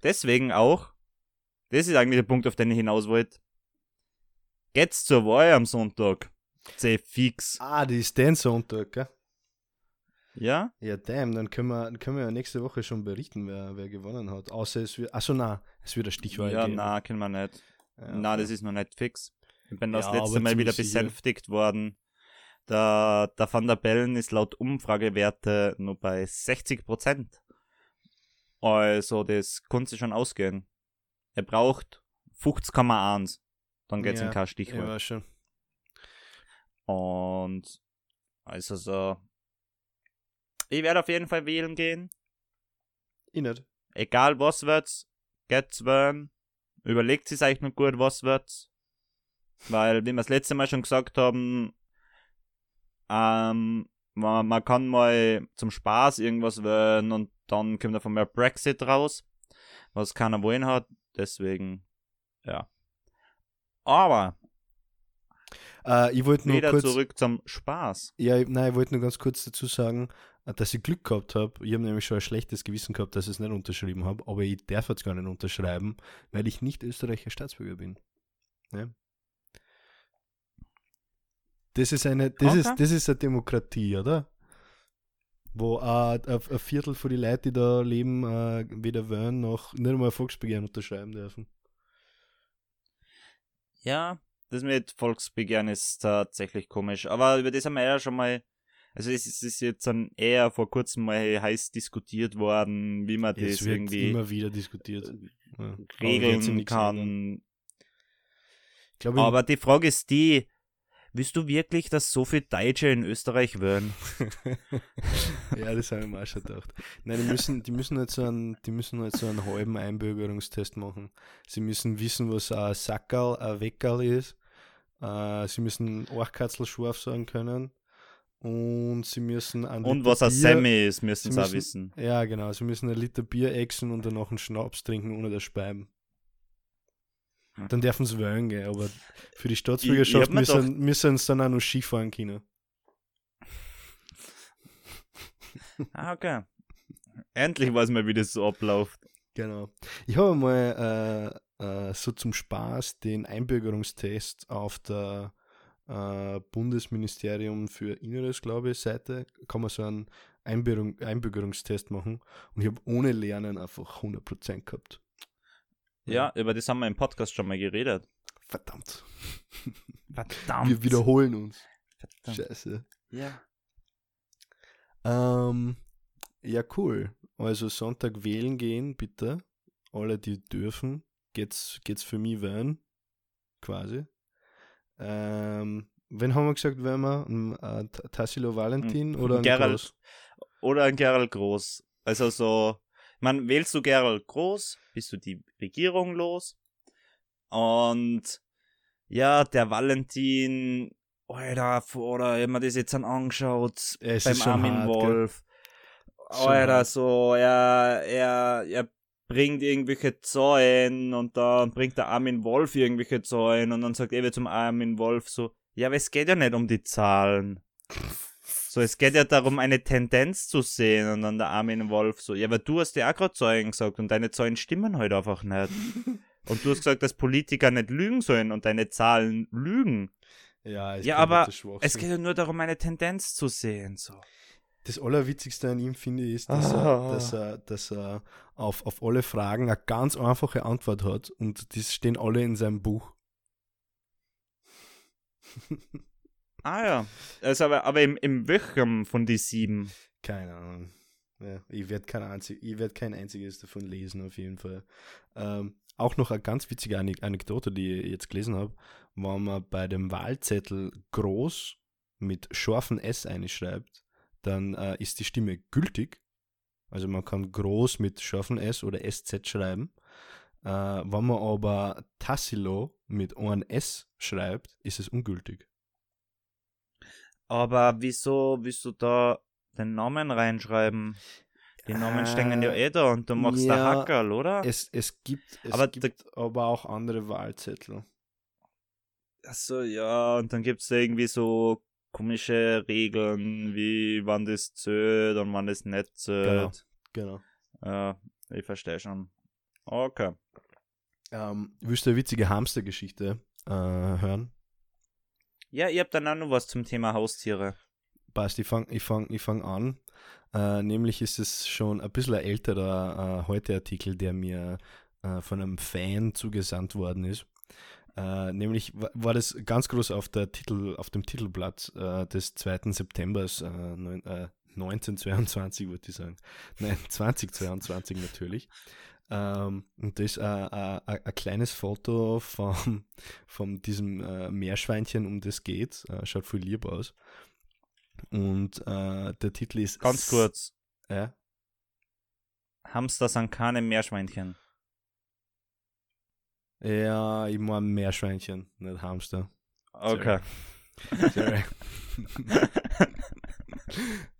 Speaker 2: deswegen auch, das ist eigentlich der Punkt, auf den ich hinaus wollte. Geht's zur Wahl am Sonntag. C fix.
Speaker 1: Ah, die ist den Sonntag, gell?
Speaker 2: Ja?
Speaker 1: Ja, damn, dann können wir, können wir ja nächste Woche schon berichten, wer, wer gewonnen hat. Außer es wird, achso, na, es wird ein Stichwahl
Speaker 2: Ja, geben. na, können wir nicht. Ja, na, das ist noch nicht fix. Ich bin das ja, letzte Mal wieder besänftigt worden. Der, der Van der Bellen ist laut Umfragewerte nur bei 60 Prozent. Also, das konnte sich schon ausgehen. Er braucht 50,1. Dann geht's ja, in kein Stichwort.
Speaker 1: Ja, schon.
Speaker 2: Und also so. Ich werde auf jeden Fall wählen gehen.
Speaker 1: Ich nicht.
Speaker 2: Egal was wird's, geht's wählen. überlegt sich eigentlich noch gut, was wird's. Weil, wie wir das letzte Mal schon gesagt haben, ähm, man, man kann mal zum Spaß irgendwas wählen und dann kommt einfach mehr Brexit raus, was keiner wollen hat. Deswegen, ja. Aber
Speaker 1: Äh, ich wollte nur
Speaker 2: wieder
Speaker 1: kurz,
Speaker 2: zurück zum Spaß.
Speaker 1: ja, nein, ich wollte nur ganz kurz dazu sagen, dass ich Glück gehabt habe. Ich habe nämlich schon ein schlechtes Gewissen gehabt, dass ich es nicht unterschrieben habe, aber ich darf jetzt gar nicht unterschreiben, weil ich nicht österreichischer Staatsbürger bin. Ja. Das ist eine, das
Speaker 2: Okay.
Speaker 1: ist, das ist eine Demokratie, oder? Wo äh, ein ein Viertel von den Leuten, die da leben, äh, weder wollen noch nicht einmal ein Volksbegehren unterschreiben dürfen.
Speaker 2: Ja, das mit Volksbegehren ist tatsächlich komisch. Aber über das haben wir ja schon mal. Also es ist, jetzt dann eher vor kurzem mal heiß diskutiert worden, wie man das
Speaker 1: Es wird
Speaker 2: irgendwie
Speaker 1: immer wieder diskutiert. Ja. Sich
Speaker 2: regeln
Speaker 1: ändern.
Speaker 2: kann.
Speaker 1: Ich glaube,
Speaker 2: Aber die Frage ist die, willst du wirklich, dass so viele Deutsche in Österreich wären?
Speaker 1: ja, das habe ich mir auch schon gedacht. Nein, die müssen, die müssen halt so einen, die müssen halt so einen halben Einbürgerungstest machen. Sie müssen wissen, was ein Sackerl, ein Weckerl ist. Äh, sie müssen Orchkatzel scharf sagen können. Und sie müssen ein
Speaker 2: Und was ein Semi ist, müssen
Speaker 1: sie
Speaker 2: sie auch
Speaker 1: müssen-
Speaker 2: wissen.
Speaker 1: Ja, genau. Sie müssen ein Liter Bier exen und danach einen Schnaps trinken ohne das Speiben. Dann dürfen sie wählen gehen, aber für die Staatsbürgerschaft müssen, müssen sie dann auch noch Skifahren können.
Speaker 2: Ah, okay. Endlich weiß man, wie das so abläuft.
Speaker 1: Genau. Ich habe mal äh, äh, so zum Spaß den Einbürgerungstest auf der äh, Bundesministerium für Inneres, glaube ich, Seite, kann man so einen Einbürgerung, Einbürgerungstest machen und ich habe ohne Lernen einfach 100% gehabt.
Speaker 2: Ja, über das haben wir im Podcast schon mal geredet.
Speaker 1: Verdammt.
Speaker 2: Verdammt.
Speaker 1: Wir wiederholen uns.
Speaker 2: Verdammt.
Speaker 1: Scheiße.
Speaker 2: Ja.
Speaker 1: Ähm, ja, cool. Also Sonntag wählen gehen, bitte. Alle, die dürfen, geht's, geht's für mich wählen. Quasi. Ähm, wen haben wir gesagt, wären wir? Ein, Äh, Tassilo Valentin
Speaker 2: Ein
Speaker 1: oder ein
Speaker 2: Gerald.
Speaker 1: Groß?
Speaker 2: Oder ein Gerald Groß. Also so, man wählst du Gerald Groß, bist du die Regierung los. Und ja, der Valentin, Alter, oder hab mir das jetzt dann angeschaut
Speaker 1: Es
Speaker 2: beim Armin
Speaker 1: hart, gell?
Speaker 2: Wolf.
Speaker 1: Schon
Speaker 2: Alter, so, er, er, er bringt irgendwelche Zahlen und dann bringt der Armin Wolf irgendwelche Zahlen und dann sagt er zum Armin Wolf so, ja, aber es geht ja nicht um die Zahlen. So, es geht ja darum, eine Tendenz zu sehen und dann der Armin Wolf so, ja, aber du hast ja auch gerade Zahlen gesagt und deine Zahlen stimmen halt einfach nicht. Und du hast gesagt, dass Politiker nicht lügen sollen und deine Zahlen lügen.
Speaker 1: Ja,
Speaker 2: Ja, aber. Es geht ja nur darum, eine Tendenz zu sehen, so.
Speaker 1: Das Allerwitzigste an ihm finde ich, ist, dass,
Speaker 2: Ah.
Speaker 1: er, dass er, dass er auf, auf alle Fragen eine ganz einfache Antwort hat und die stehen alle in seinem Buch.
Speaker 2: Ah ja. Also aber, aber im, im Wöchern von die sieben.
Speaker 1: Keine Ahnung. Ja, ich werde kein, einzig, werd kein einziges davon lesen, auf jeden Fall. Ähm, auch noch eine ganz witzige Anek- Anekdote, die ich jetzt gelesen habe, wenn man bei dem Wahlzettel groß mit scharfen S einschreibt, dann äh, ist die Stimme gültig. Also man kann groß mit scharfen S oder SZ schreiben. Äh, wenn man aber Tassilo mit einem S schreibt, ist es ungültig.
Speaker 2: Aber wieso, wieso da den Namen reinschreiben? Die Namen stehen ja eh da und du machst da
Speaker 1: ja,
Speaker 2: Hackerl, oder?
Speaker 1: Es, es gibt, es
Speaker 2: Aber
Speaker 1: gibt aber auch andere Wahlzettel.
Speaker 2: Achso, ja, und dann gibt's da irgendwie so komische Regeln, wie wann das zählt und wann das nicht zählt.
Speaker 1: Genau.
Speaker 2: Ja, ich verstehe schon. Okay.
Speaker 1: Ähm, willst du eine witzige Hamstergeschichte äh, hören?
Speaker 2: Ja, ihr habt dann auch noch was zum Thema Haustiere.
Speaker 1: Passt, ich fange ich fang, ich fang an. Äh, nämlich ist es schon ein bisschen ein älterer äh, Heute-Artikel, der mir äh, von einem Fan zugesandt worden ist. Äh, nämlich wa- war das ganz groß auf, der Titel, auf dem Titelblatt äh, des 2. September äh, neun, äh, 1922, würde ich sagen. Nein, 2022 natürlich. Ähm, und das ist äh, äh, ein ein kleines Foto von, von diesem äh, Meerschweinchen, um das geht. Äh, schaut voll lieb aus. Und äh, der Titel ist.
Speaker 2: Ganz kurz.
Speaker 1: Ja.
Speaker 2: Hamster sind keine Meerschweinchen.
Speaker 1: Ja, ich meine Meerschweinchen, nicht Hamster.
Speaker 2: Okay.
Speaker 1: Sorry.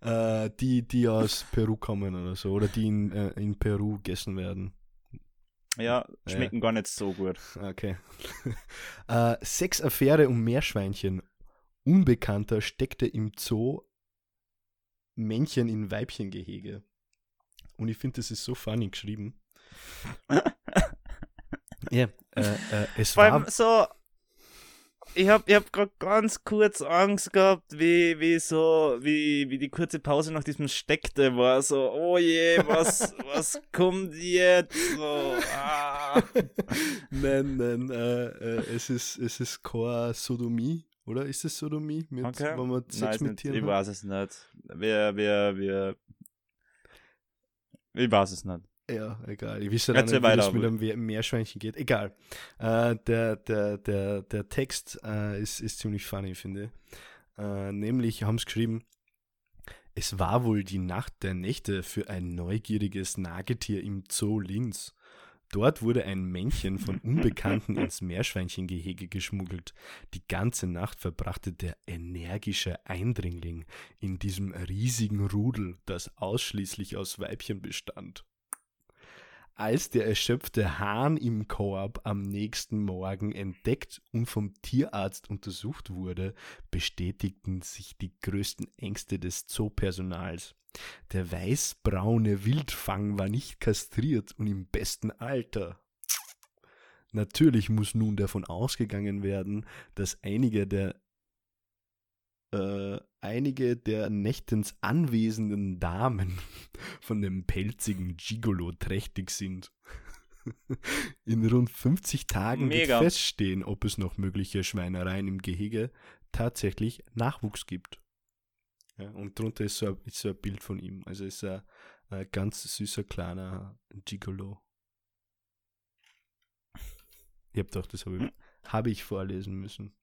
Speaker 1: äh, die, die aus Peru kommen oder so, oder die in, äh, in Peru gegessen werden.
Speaker 2: Ja, schmecken gar nicht so gut.
Speaker 1: Okay. äh, Sexaffäre um Meerschweinchen. Unbekannter steckte im Zoo Männchen in Weibchengehege. Und ich finde, das ist so funny geschrieben. ja, äh, äh, es
Speaker 2: Vor allem
Speaker 1: war.
Speaker 2: so, ich hab, ich hab gerade ganz kurz Angst gehabt, wie, wie so, wie, wie die kurze Pause nach diesem Steckte war, so, oh je, was, was kommt jetzt? So, ah.
Speaker 1: nein, nein, äh, äh, es ist, es ist keine Sodomie, oder? Ist es Sodomie, mit,
Speaker 2: Okay.
Speaker 1: wenn man Sex mit Tieren
Speaker 2: ich weiß es nicht. Wir, wir, wir, ich weiß es nicht.
Speaker 1: Ja, egal. Ich weiß ja nicht, wie das
Speaker 2: weiter,
Speaker 1: mit einem We- Meerschweinchen geht. Egal. Äh, der, der, der, der Text äh, ist, ist ziemlich funny, finde ich. Äh, nämlich haben sie geschrieben, es war wohl die Nacht der Nächte für ein neugieriges Nagetier im Zoo Linz. Dort wurde ein Männchen von Unbekannten ins Meerschweinchengehege geschmuggelt. Die ganze Nacht verbrachte der energische Eindringling in diesem riesigen Rudel, das ausschließlich aus Weibchen bestand. Als der erschöpfte Hahn im Korb am nächsten Morgen entdeckt und vom Tierarzt untersucht wurde, bestätigten sich die größten Ängste des Zoopersonals. Der weißbraune Wildfang war nicht kastriert und im besten Alter. Natürlich muss nun davon ausgegangen werden, dass einige der äh, einige der nächtens anwesenden Damen von dem pelzigen Gigolo trächtig sind. In rund 50 Tagen
Speaker 2: Mega.
Speaker 1: wird feststehen, ob es noch mögliche Schweinereien im Gehege tatsächlich Nachwuchs gibt. Ja, und drunter ist so, ein, ist so ein Bild von ihm. Also ist er ein ganz süßer kleiner Gigolo. Ich hab gedacht, das habe ich, habe ich vorlesen müssen.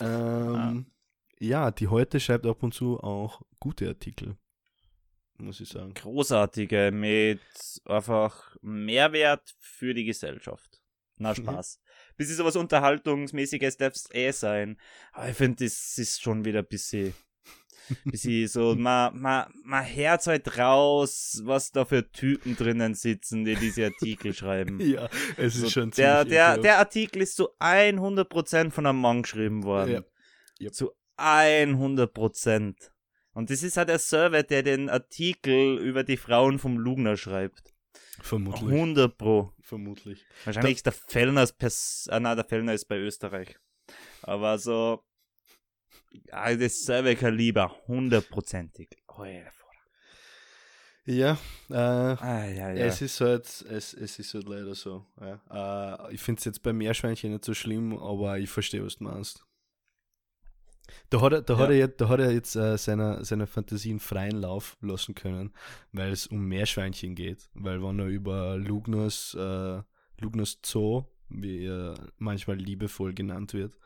Speaker 1: Ähm, Ja, die Heute schreibt ab und zu auch gute Artikel. Muss ich sagen.
Speaker 2: Großartige mit einfach Mehrwert für die Gesellschaft. Na Spaß. Bis sowas Unterhaltungsmäßiges darf es eh sein. Aber ich finde, das ist schon wieder ein bisschen, bisschen so, man, man, man hört halt raus, was da für Typen drinnen sitzen, die diese Artikel schreiben.
Speaker 1: Ja, es ist
Speaker 2: So,
Speaker 1: schon
Speaker 2: der,
Speaker 1: ziemlich
Speaker 2: der,
Speaker 1: ekelhaft.
Speaker 2: der Artikel ist zu 100% von einem Mann geschrieben worden.
Speaker 1: Ja. Yep.
Speaker 2: Zu 100%. Und das ist halt der Server, der den Artikel über die Frauen vom Lugner schreibt.
Speaker 1: Vermutlich.
Speaker 2: 100 Pro.
Speaker 1: Vermutlich.
Speaker 2: Wahrscheinlich ist der Fellner ist Pers ah, nein, der Fellner ist bei Österreich. Aber so, ja, das Server-Kaliber, hundertprozentig. Oh, ja.
Speaker 1: Ja, äh,
Speaker 2: Ah, ja, ja.
Speaker 1: Es ist halt, es, es ist halt leider so. Ja. Äh, ich finde es jetzt bei Meerschweinchen nicht so schlimm, aber ich verstehe, was du meinst. Da hat er, da hat
Speaker 2: Ja.
Speaker 1: er, jetzt, da hat er jetzt äh, seiner, seiner Fantasien freien Lauf lassen können, weil es um Meerschweinchen geht. Weil wenn er über Lugners, äh, Lugners Zoo, wie er manchmal liebevoll genannt wird,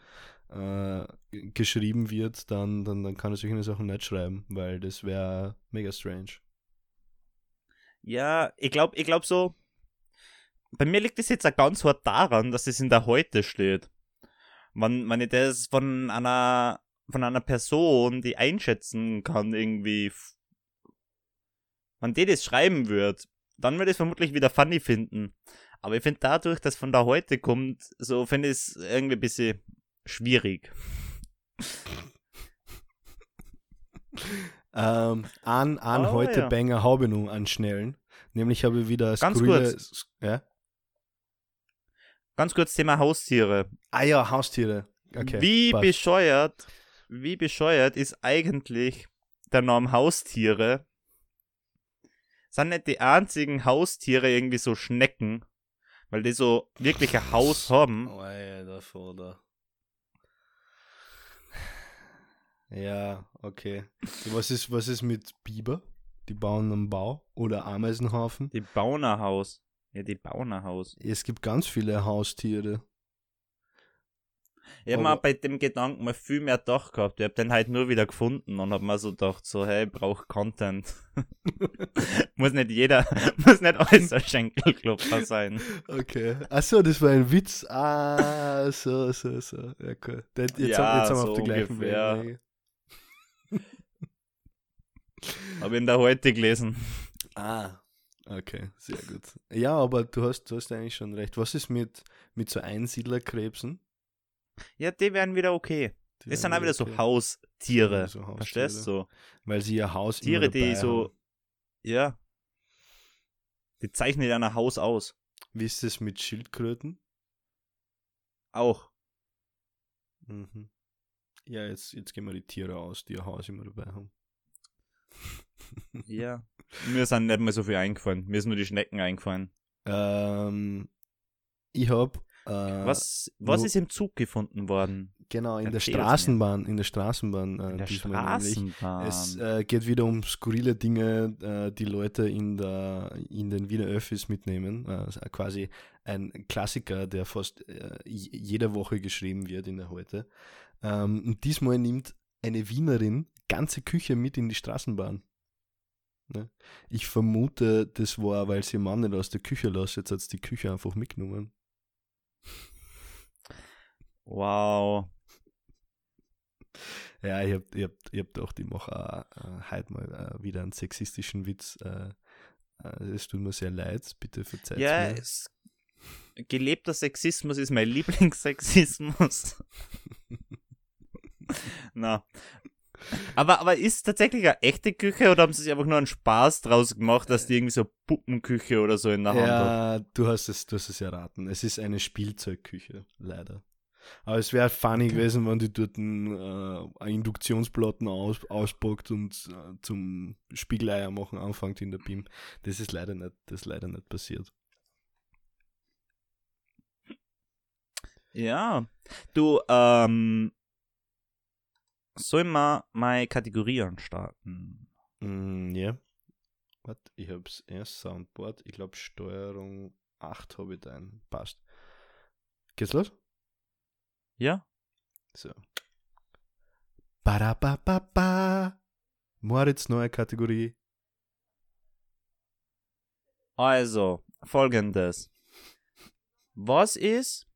Speaker 1: äh, geschrieben wird, dann, dann, dann kann er solche Sachen nicht schreiben, weil das wäre mega strange.
Speaker 2: Ja, ich glaube, ich glaube so. Bei mir liegt es jetzt auch ganz hart daran, dass es in der Heute steht. Wenn, wenn ich das von einer, von einer Person, die einschätzen kann, irgendwie, wenn die das schreiben wird, dann würde ich es vermutlich wieder funny finden. Aber ich finde dadurch, dass von der Heute kommt, so finde ich es irgendwie ein bisschen schwierig.
Speaker 1: Ähm, an an
Speaker 2: Oh,
Speaker 1: heute
Speaker 2: ja.
Speaker 1: Banger habe ich noch einen schnellen. Nämlich habe ich wieder
Speaker 2: Ganz
Speaker 1: skurrile- Ja?
Speaker 2: Ganz kurz Thema Haustiere.
Speaker 1: Ah ja, Haustiere. Okay.
Speaker 2: wie
Speaker 1: passt.
Speaker 2: bescheuert, wie bescheuert ist eigentlich der Name Haustiere? Sind nicht die einzigen Haustiere irgendwie so Schnecken, weil die so wirklich ein Haus haben?
Speaker 1: Oh, Alter, Vater. Ja, okay. Was ist, was ist mit Biber? Die bauen einen Bau oder Ameisenhaufen?
Speaker 2: Die bauen ein Haus. Ja, die bauen ein Haus.
Speaker 1: Es gibt ganz viele Haustiere.
Speaker 2: Ich habe mir bei dem Gedanken mal viel mehr gedacht gehabt. Ich habe den halt nur wieder gefunden und habe mir so gedacht, so, hey, ich brauch Content. muss nicht jeder, muss nicht alles ein Schenkelklopfer sein.
Speaker 1: Okay. Achso, das war ein Witz. Ah, so, so, so. Ja, cool. Jetzt,
Speaker 2: Ja,
Speaker 1: haben, jetzt haben wir
Speaker 2: so
Speaker 1: auf der gleichen. Wellenlänge.
Speaker 2: Habe in der heute gelesen.
Speaker 1: Ah, okay, sehr gut. Ja, aber du hast, du hast eigentlich schon recht. Was ist mit, mit so Einsiedlerkrebsen?
Speaker 2: Ja, die wären wieder okay.
Speaker 1: Die
Speaker 2: Das sind
Speaker 1: werden
Speaker 2: auch wieder so
Speaker 1: okay.
Speaker 2: Haustiere.
Speaker 1: So Haustiere.
Speaker 2: Verstehst du?
Speaker 1: Weil sie ihr Haus
Speaker 2: Tiere, die so,
Speaker 1: Haben.
Speaker 2: ja. Die zeichnen ja ein Haus aus.
Speaker 1: Wie ist das mit Schildkröten?
Speaker 2: Auch.
Speaker 1: Mhm. Ja, jetzt, jetzt gehen wir die Tiere aus, die ihr Haus immer dabei haben.
Speaker 2: Ja. Mir sind nicht mehr so viel eingefallen. Mir sind nur die Schnecken eingefallen.
Speaker 1: Ähm, ich habe
Speaker 2: Was, was
Speaker 1: nur-
Speaker 2: ist im Zug gefunden worden?
Speaker 1: genau in der
Speaker 2: mir.
Speaker 1: Straßenbahn, in der Straßenbahn äh,
Speaker 2: In der. Straßenbahn.
Speaker 1: Es äh, geht wieder um skurrile Dinge, äh, die Leute in, der, in den Wiener Öffis mitnehmen. Äh, quasi ein Klassiker, der fast äh, jede Woche geschrieben wird in der Heute. Ähm, und diesmal nimmt eine Wienerin ganze Küche mit in die Straßenbahn. Ne? Ich vermute, das war, weil sie ihr Mann nicht aus der Küche lässt, jetzt hat sie die Küche einfach mitgenommen.
Speaker 2: Wow.
Speaker 1: Ja, ich hab, ich hab, ich hab gedacht, ich mache äh, heute mal äh, wieder einen sexistischen Witz. Äh, äh, es tut mir sehr leid, bitte verzeiht
Speaker 2: Ja,
Speaker 1: mir.
Speaker 2: es, gelebter Sexismus ist mein Lieblingssexismus. Na. Aber, aber ist tatsächlich eine echte Küche oder haben sie sich einfach nur einen Spaß draus gemacht, dass die irgendwie so Puppenküche oder so in der Hand hat?
Speaker 1: Ja, du hast es, du hast es erraten. Es ist eine Spielzeugküche, leider. Aber es wäre funny gewesen, wenn die dort einen, äh, Induktionsplatten aus, auspackt und äh, zum Spiegeleier machen anfängt in der BIM. Das ist leider nicht, das ist leider nicht passiert.
Speaker 2: Ja. Du, ähm, sollen wir meine Kategorien starten?
Speaker 1: Mm, ja. Warte, ich hab's erst Soundboard. Ich glaube Steuerung 8 habe ich da ein. Passt. Geht's los?
Speaker 2: Ja?
Speaker 1: So. Ba-da-ba-ba-ba. Moritz, neue Kategorie.
Speaker 2: Also, folgendes. Was ist,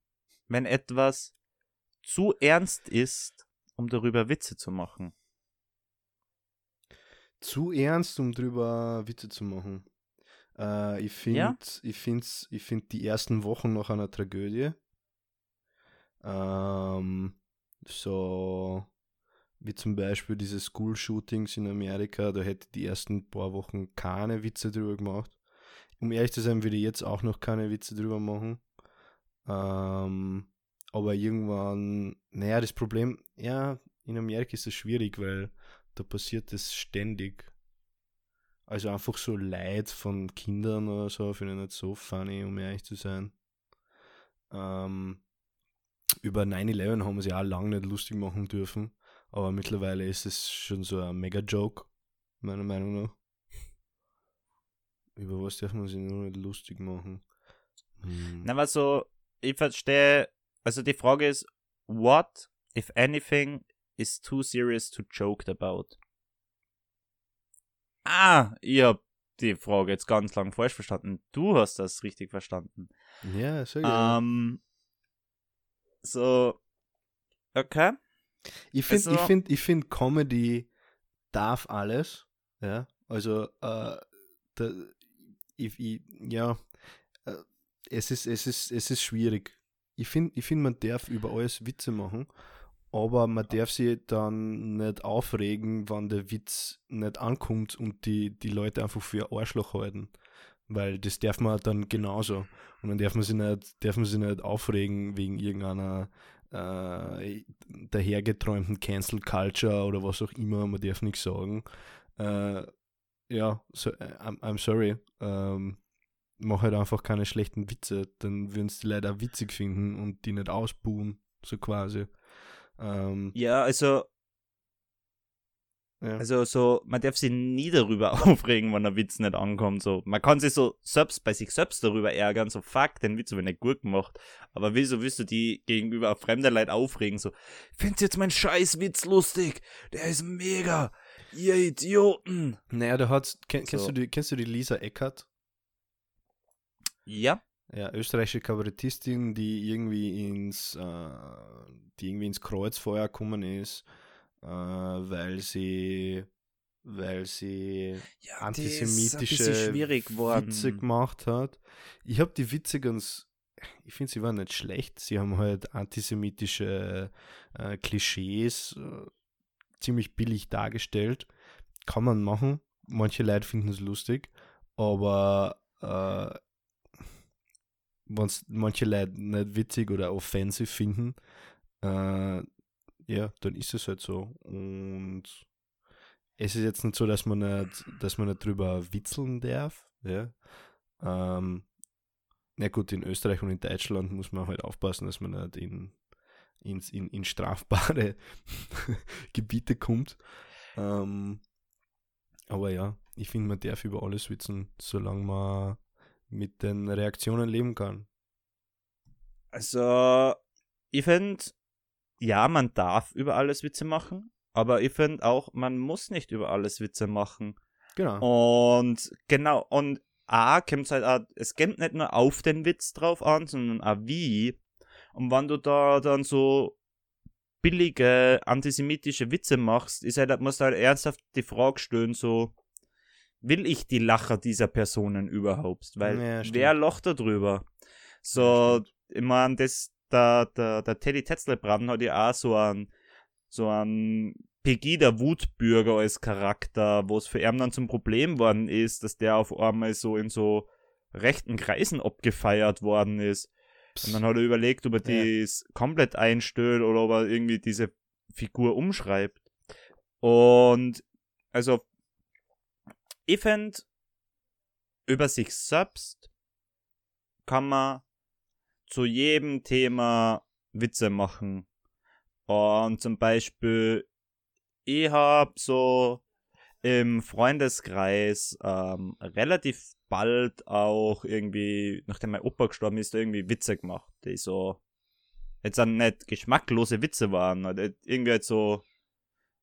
Speaker 2: wenn etwas zu ernst ist, um darüber Witze zu machen?
Speaker 1: Zu ernst, um drüber Witze zu machen. Äh, ich finde
Speaker 2: Ja?
Speaker 1: ich find's, ich find die ersten Wochen nach einer Tragödie. Ähm, so wie zum Beispiel diese School-Shootings in Amerika, da hätte ich die ersten paar Wochen keine Witze drüber gemacht. Um ehrlich zu sein, würde ich jetzt auch noch keine Witze drüber machen. Ähm, aber irgendwann, naja, das Problem, ja, in Amerika ist das schwierig, weil da passiert das ständig. Also einfach so Leid von Kindern oder so, finde ich nicht so funny, um ehrlich zu sein. Ähm, über 9-11 haben wir sich auch lange nicht lustig machen dürfen, aber mittlerweile ist es schon so ein Mega-Joke, meiner Meinung nach. Über was darf man sich nur nicht lustig machen? Hm.
Speaker 2: Na, aber so, ich verstehe, also die Frage ist, what, if anything, is too serious to joke about? Ah, ich hab die Frage jetzt ganz lang falsch verstanden. Du hast das richtig verstanden.
Speaker 1: Ja, ich ja.
Speaker 2: Ähm, so, okay.
Speaker 1: Ich finde,
Speaker 2: Also-
Speaker 1: ich finde, ich finde, Comedy darf alles. Ja, also, äh, da, ich, ich, ja, äh, es ist, es ist, es ist schwierig. Ich finde, ich finde, man darf über alles Witze machen, aber man darf sich dann nicht aufregen, wenn der Witz nicht ankommt und die, die Leute einfach für Arschloch halten. Weil das darf man dann genauso. Und dann darf man sich nicht, darf man sich nicht aufregen wegen irgendeiner äh, dahergeträumten Cancel Culture oder was auch immer, man darf nichts sagen. Äh, ja, so, äh, I'm, I'm sorry. Ähm, mach halt einfach keine schlechten Witze, dann würden es die Leute auch witzig finden und die nicht ausbuhen, so quasi. Ähm,
Speaker 2: Ja, also,
Speaker 1: Ja.
Speaker 2: Also so, man darf sich nie darüber aufregen, wenn der Witz nicht ankommt. So, man kann sich so selbst bei sich selbst darüber ärgern, so fuck, den Witz habe ich nicht gut gemacht. Aber wieso willst du die gegenüber fremder Leute aufregen? So, findest jetzt mein scheiß Witz lustig? Der ist mega. Ihr Idioten.
Speaker 1: Naja, da hat's, kenn, kennst,
Speaker 2: So.
Speaker 1: du die, kennst du die Lisa Eckert?
Speaker 2: Ja.
Speaker 1: Ja, österreichische Kabarettistin, die irgendwie ins, äh, die irgendwie ins Kreuzfeuer gekommen ist, äh, weil sie, weil sie
Speaker 2: ja
Speaker 1: antisemitische Witze gemacht hat. Ich habe die Witze ganz, ich finde, sie waren nicht schlecht. Sie haben halt antisemitische äh, Klischees äh, ziemlich billig dargestellt. Kann man machen. Manche Leute finden es lustig, aber wenn manche Leute nicht witzig oder offensiv finden, äh, ja, dann ist es halt so. Und es ist jetzt nicht so, dass man nicht, dass man nicht drüber witzeln darf. Ja. Ähm, na gut, in Österreich und in Deutschland muss man halt aufpassen, dass man nicht in, ins, in, in strafbare Gebiete kommt. Ähm, aber ja, ich finde, man darf über alles witzen, solange man mit den Reaktionen leben kann.
Speaker 2: Also, ich finde, ja, man darf über alles Witze machen, aber ich finde auch, man muss nicht über alles Witze machen.
Speaker 1: Genau.
Speaker 2: Und genau, und A, kommt halt auch, es kommt nicht nur auf den Witz drauf an, sondern auch wie. Und wenn du da dann so billige antisemitische Witze machst, ist halt, musst du halt ernsthaft die Frage stellen, so, will ich die Lacher dieser Personen überhaupt? Weil
Speaker 1: Ja,
Speaker 2: wer lacht da drüber? So, ich meine, das, der, der, der Teddy Tetzlebrand hat ja auch so einen, so einen Pegida Wutbürger als Charakter, wo es für ihn dann zum Problem worden ist, dass der auf einmal so in so rechten Kreisen abgefeiert worden ist. Und dann hat er überlegt, ob er
Speaker 1: Ja.
Speaker 2: das komplett einstellt oder ob er irgendwie diese Figur umschreibt. Und also, ich finde, über sich selbst kann man zu jedem Thema Witze machen. Und zum Beispiel, ich hab so im Freundeskreis ähm, relativ bald auch irgendwie, nachdem mein Opa gestorben ist, irgendwie Witze gemacht, die so jetzt dann nicht geschmacklose Witze waren, oder irgendwie halt so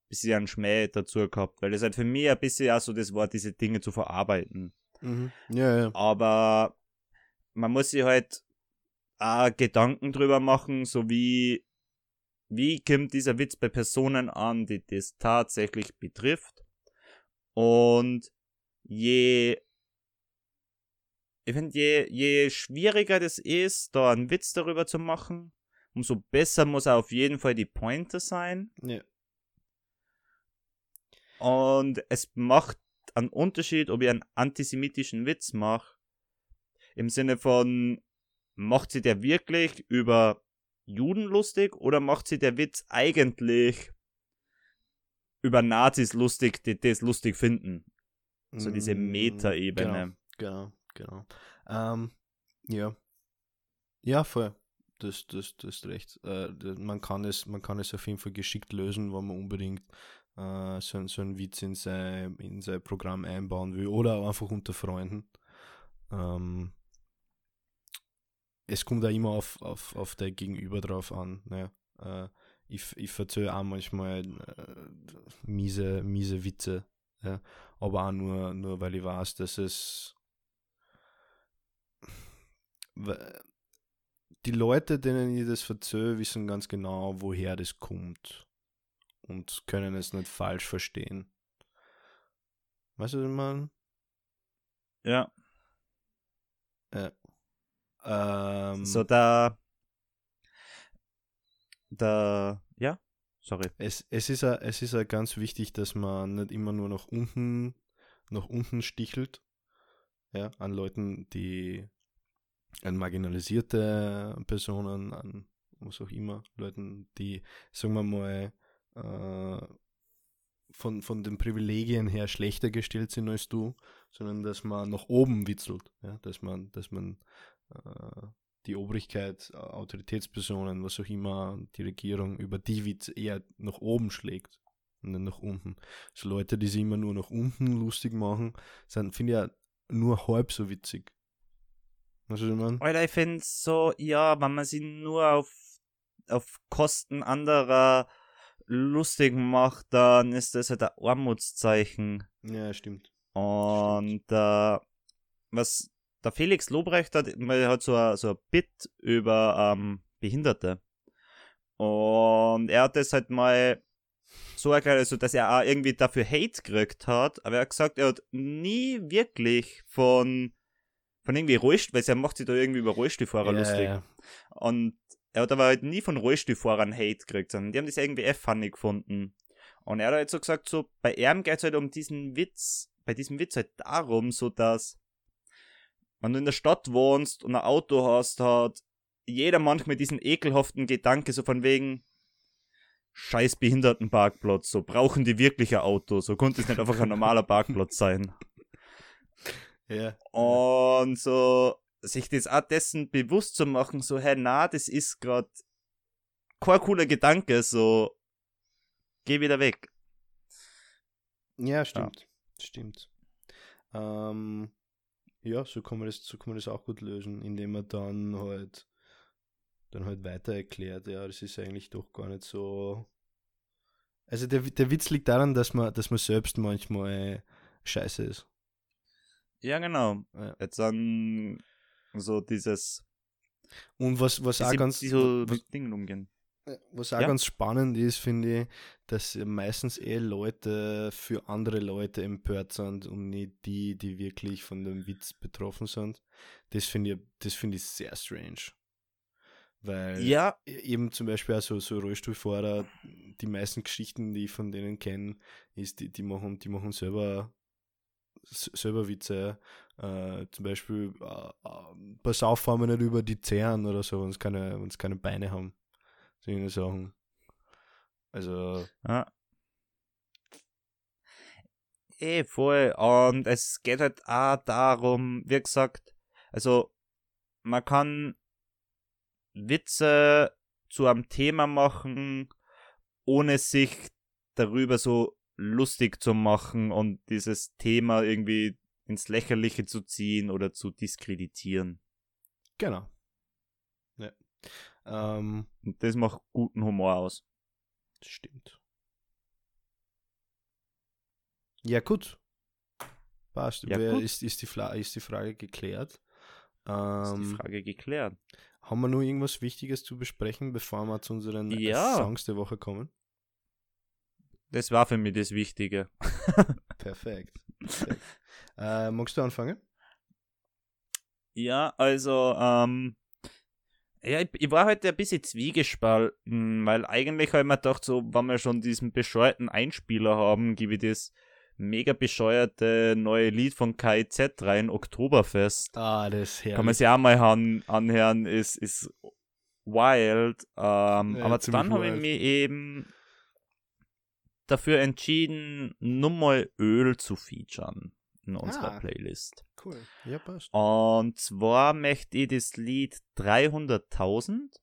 Speaker 2: bisschen einen Schmäh dazu gehabt, weil das halt für mich ein bisschen auch so das war, diese Dinge zu verarbeiten.
Speaker 1: Mhm. Ja, ja.
Speaker 2: Aber man muss sich halt auch Gedanken drüber machen, so wie, wie kommt dieser Witz bei Personen an, die das tatsächlich betrifft. Und je, ich finde, je, je schwieriger das ist, da einen Witz darüber zu machen, umso besser muss auf jeden Fall die Pointe sein.
Speaker 1: ja.
Speaker 2: Und es macht einen Unterschied, ob ich einen antisemitischen Witz mache. Im Sinne von, macht sie der wirklich über Juden lustig oder macht sie der Witz eigentlich über Nazis lustig, die das lustig finden? So diese
Speaker 1: Mm,
Speaker 2: Meta-Ebene.
Speaker 1: Genau, genau. Ähm, ja. Ja, voll. Das, das, das ist recht. Äh, man, kann es, man kann es auf jeden Fall geschickt lösen, wenn man unbedingt äh, so, so einen Witz in sein, in sein Programm einbauen will oder auch einfach unter Freunden. Ähm, es kommt auch immer auf, auf, auf der Gegenüber drauf an. Ne? Äh, ich ich verzöge auch manchmal äh, miese, miese Witze. Ja? aber auch nur, nur weil ich weiß, dass es die Leute, denen ich das verzöge, wissen ganz genau, woher das kommt und können es nicht falsch verstehen. Weißt du, was ich meine?
Speaker 2: Ja.
Speaker 1: Ähm,
Speaker 2: So da, da, ja, sorry.
Speaker 1: es, es, ist ja, es ist ja ganz wichtig, dass man nicht immer nur nach unten, nach unten stichelt, ja, an Leuten, die an marginalisierte Personen, an was auch immer, Leuten, die, sagen wir mal, äh, von, von den Privilegien her schlechter gestellt sind als du, sondern dass man nach oben witzelt, ja, dass man, dass man äh, die Obrigkeit, äh, Autoritätspersonen, was auch immer, die Regierung über die Witz eher nach oben schlägt. und nicht nach unten. So Leute, die sich immer nur nach unten lustig machen, sind, finde ich ja nur halb so witzig. Weißt was ich meine?
Speaker 2: Alter, ich finde so, ja, wenn man sich nur auf, auf Kosten anderer lustig macht, dann ist das halt ein Armutszeichen.
Speaker 1: Ja, stimmt.
Speaker 2: Und äh, was der Felix Lobrecht hat, er hat so ein, so ein Bit über ähm, Behinderte. Und er hat das halt mal so erklärt, also, dass er auch irgendwie dafür Hate gekriegt hat, aber er hat gesagt, er hat nie wirklich von, von irgendwie Rollstuhl, weil er macht sich da irgendwie über Rollstuhlfahrer
Speaker 1: Ja,
Speaker 2: lustig.
Speaker 1: ja.
Speaker 2: Und er hat aber halt nie von Rollstuhlfahrern Hate gekriegt, sondern die haben das irgendwie eh funny gefunden. Und er hat halt so gesagt, so, bei ihm geht es halt um diesen Witz, bei diesem Witz halt darum, so dass, wenn du in der Stadt wohnst und ein Auto hast, hat jeder manchmal diesen ekelhaften Gedanke, so von wegen, scheiß Behindertenparkplatz, so, brauchen die wirklich ein Auto, so konnte es nicht einfach ein normaler Parkplatz sein.
Speaker 1: Ja.
Speaker 2: Und so sich das auch dessen bewusst zu machen, so, hey, na, das ist grad kein cooler Gedanke, so, geh wieder weg.
Speaker 1: Ja, stimmt. Stimmt. Ähm, ja, so kann, man das, so kann man das auch gut lösen, indem man dann halt dann halt weiter erklärt, ja, das ist eigentlich doch gar nicht so. Also der, der Witz liegt daran, dass man, dass man selbst manchmal scheiße ist.
Speaker 2: Ja, genau.
Speaker 1: Ja.
Speaker 2: Jetzt dann so dieses,
Speaker 1: Und was, was auch ganz,
Speaker 2: so
Speaker 1: was,
Speaker 2: Dingen umgehen.
Speaker 1: was auch
Speaker 2: Ja?
Speaker 1: ganz spannend ist, finde ich, dass meistens eh Leute für andere Leute empört sind und nicht die, die wirklich von dem Witz betroffen sind. Das finde ich, das finde ich sehr strange. Weil
Speaker 2: Ja,
Speaker 1: eben zum Beispiel auch so, so Rollstuhlfahrer, die meisten Geschichten, die ich von denen kenne, ist, die, die machen, die machen selber, selber Witze. Äh, zum Beispiel, äh, äh, pass auf, fahren wir nicht über die Zähne oder so, wenn sie keine, wenn sie keine Beine haben. Solche Sachen. Also,
Speaker 2: Ja. Eh, voll. Und es geht halt auch darum, wie gesagt, also man kann Witze zu einem Thema machen, ohne sich darüber so lustig zu machen und dieses Thema irgendwie ins Lächerliche zu ziehen oder zu diskreditieren.
Speaker 1: genau. Ja. Ähm,
Speaker 2: Und das macht guten Humor aus.
Speaker 1: das stimmt. Ja, gut. Passt.
Speaker 2: Ja, gut.
Speaker 1: Ist, ist, die Fla ist die Frage geklärt?
Speaker 2: Ist
Speaker 1: Ähm,
Speaker 2: die Frage geklärt.
Speaker 1: Haben wir noch irgendwas Wichtiges zu besprechen, bevor wir zu unseren
Speaker 2: Ja.
Speaker 1: Songs der Woche kommen?
Speaker 2: Das war für mich das Wichtige.
Speaker 1: Perfekt. Perfekt. äh, magst du anfangen?
Speaker 2: Ja, also, ähm, ja, ich, ich war heute ein bisschen zwiegespalten, weil eigentlich habe ich mir gedacht, so, wenn wir schon diesen bescheuerten Einspieler haben, gebe ich das mega bescheuerte neue Lied von KIZ rein, Oktoberfest.
Speaker 1: Ah, das ist herrlich.
Speaker 2: Kann man sich auch mal an, anhören, ist, ist wild. Ähm,
Speaker 1: Ja,
Speaker 2: aber dann habe ich mich eben dafür entschieden, nur mal Öl zu featuren in unserer
Speaker 1: Ah.
Speaker 2: Playlist.
Speaker 1: Cool. Ja, passt.
Speaker 2: Und zwar möchte ich das Lied 300.000.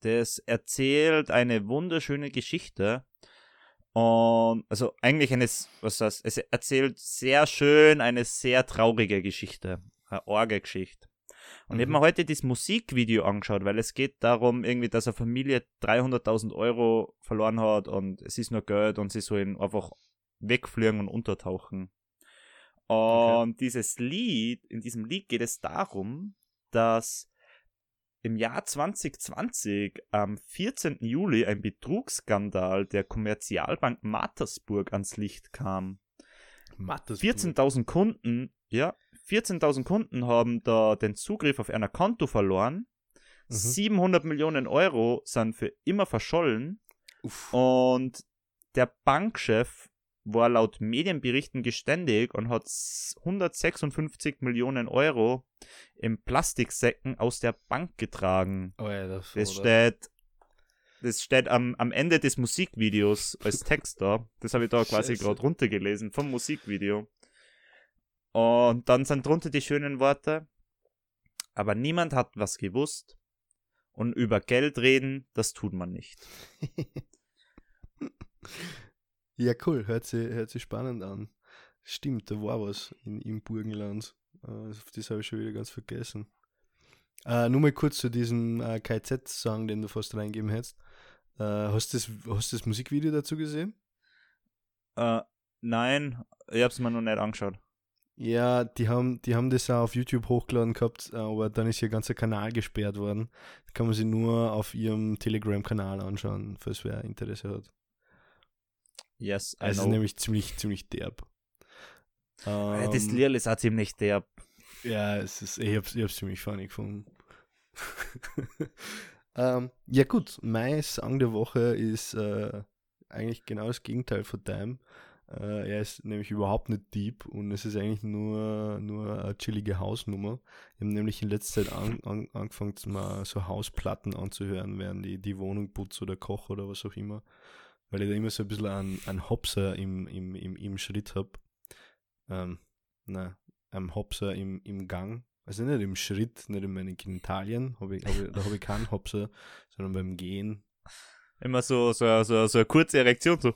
Speaker 2: Das erzählt eine wunderschöne Geschichte. Und, also eigentlich eine, was heißt, es erzählt sehr schön eine sehr traurige Geschichte. Eine Orge-Geschichte. Und ich habe
Speaker 1: Mhm.
Speaker 2: mir heute das Musikvideo angeschaut, weil es geht darum, irgendwie, dass eine Familie 300.000 Euro verloren hat und es ist nur Geld und sie sollen einfach wegfliegen und untertauchen.
Speaker 1: Okay.
Speaker 2: Und dieses Lied, in diesem Lied geht es darum, dass im Jahr 2020 am 14. Juli ein Betrugsskandal der Kommerzialbank Mattersburg ans Licht kam.
Speaker 1: Mattes.
Speaker 2: 14.000 Kunden, ja, 14.000 Kunden haben da den Zugriff auf ein Konto verloren.
Speaker 1: Mhm.
Speaker 2: 700 Millionen Euro sind für immer verschollen.
Speaker 1: Uff.
Speaker 2: Und der Bankchef war laut Medienberichten geständig und hat s- 156 Millionen Euro in Plastiksäcken aus der Bank getragen.
Speaker 1: Alter,
Speaker 2: Das
Speaker 1: Vater.
Speaker 2: steht, das steht am, am Ende des Musikvideos als Text da. Das habe ich da quasi gerade runtergelesen vom Musikvideo. Und dann sind drunter die schönen Worte. Aber niemand hat was gewusst. Und über Geld reden, das tut man nicht.
Speaker 1: Ja, cool, hört sich, hört sich spannend an. Stimmt, da war was in, im Burgenland. Äh, das habe ich schon wieder ganz vergessen. Äh, nur mal kurz zu diesem äh, KZ-Song, den du fast reingeben hättest. Äh, hast du das, hast das Musikvideo dazu gesehen?
Speaker 2: Äh, nein, ich hab's mir noch nicht angeschaut.
Speaker 1: Ja, die haben, die haben das auch auf YouTube hochgeladen gehabt, äh, aber dann ist ihr ganzer Kanal gesperrt worden. Da kann man sie nur auf ihrem Telegram-Kanal anschauen, falls wer Interesse hat.
Speaker 2: Yes, I
Speaker 1: Also es ist
Speaker 2: know.
Speaker 1: nämlich ziemlich, ziemlich derb.
Speaker 2: Äh, das
Speaker 1: Ähm,
Speaker 2: Lied ist auch ziemlich derb.
Speaker 1: Ja, es ist, ich hab's, ich hab's ziemlich funny gefunden. ähm, ja gut, mein Song der Woche ist äh, eigentlich genau das Gegenteil von deinem. Äh, er ist nämlich überhaupt nicht deep und es ist eigentlich nur, nur eine chillige Hausnummer. Ich habe nämlich in letzter Zeit an, an, angefangen, mal so Hausplatten anzuhören, während ich die Wohnung putze oder koche oder was auch immer. Weil ich da immer so ein bisschen einen, einen Hopser im, im, im, im Schritt habe. Ähm, na, am Hopser im, im Gang. Also nicht im Schritt, nicht in meinen Genitalien, hab ich, hab ich, da habe ich keinen Hopser, sondern beim Gehen.
Speaker 2: Immer so, so, so, so eine kurze Erektion, so.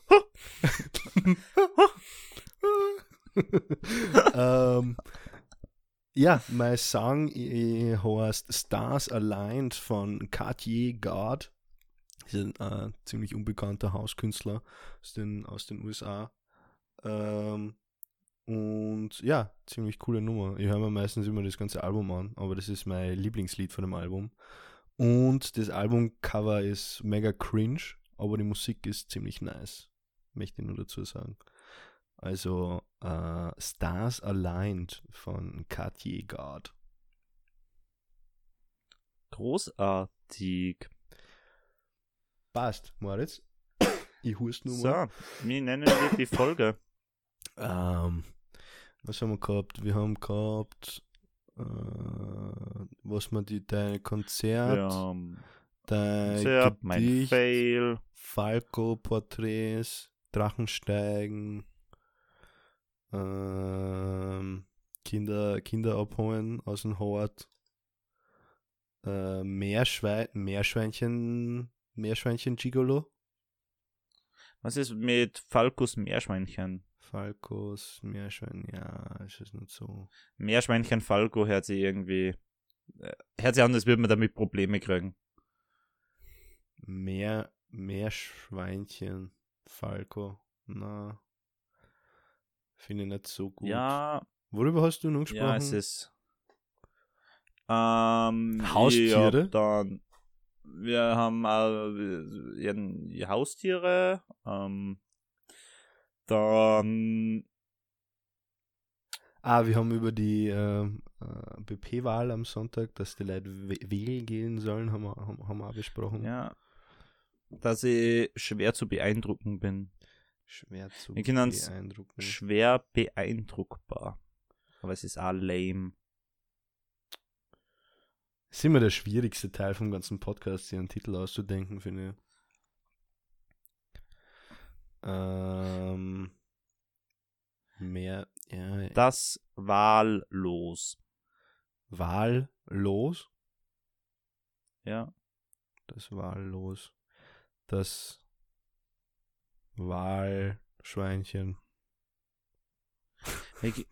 Speaker 1: ähm, ja, mein Song heißt Stars Aligned von Cartier God. Das ist ein äh, ziemlich unbekannter Hauskünstler aus den, aus den USA. Ähm, und ja, ziemlich coole Nummer. Ich höre mir meistens immer das ganze Album an, aber das ist mein Lieblingslied von dem Album. Und das Albumcover ist mega cringe, aber die Musik ist ziemlich nice. Möchte ich nur dazu sagen. Also äh, Stars Aligned von Cartier God.
Speaker 2: Großartig.
Speaker 1: Passt, Moritz. Ich hust nur
Speaker 2: So,
Speaker 1: mal.
Speaker 2: wie nennen wir die Folge?
Speaker 1: Ähm, was haben wir gehabt? Wir haben gehabt, äh, was man die, dein Konzert,
Speaker 2: Ja,
Speaker 1: dein
Speaker 2: mein
Speaker 1: Gedicht,
Speaker 2: Fail.
Speaker 1: Falco-Porträts, Drachensteigen, ähm, Kinder, Kinder abholen aus dem Hort, äh, Meerschwein, Meerschweinchen, Meerschweinchen Gigolo,
Speaker 2: Was ist mit Falkus Meerschweinchen?
Speaker 1: Falcos, Meerschwein, ja, ist es nicht so.
Speaker 2: Meerschweinchen Falco hört sich irgendwie. äh, Hört sich an, als würde man damit Probleme kriegen.
Speaker 1: Meer, Meerschweinchen, Falco, na, finde ich nicht so gut.
Speaker 2: Ja,
Speaker 1: Worüber hast du nun gesprochen?
Speaker 2: ja, es ist. Ähm,
Speaker 1: Haustiere?
Speaker 2: Ja, dann, wir haben äh, Haustiere. Ähm, dann
Speaker 1: Ah, wir haben über die ähm, äh, BP-Wahl am Sonntag, dass die Leute wä- wählen gehen sollen, haben wir, haben, haben wir auch besprochen.
Speaker 2: Ja. Dass ich schwer zu beeindrucken bin.
Speaker 1: Schwer zu
Speaker 2: Wir
Speaker 1: beeindrucken.
Speaker 2: Schwer beeindruckbar. Aber es ist auch lame.
Speaker 1: Das ist immer der schwierigste Teil vom ganzen Podcast, sich einen Titel auszudenken, finde ich. Ähm, mehr, ja,
Speaker 2: Das wahllos.
Speaker 1: wahllos.
Speaker 2: Ja.
Speaker 1: Das wahllos. Das Wahlschweinchen.
Speaker 2: Ich,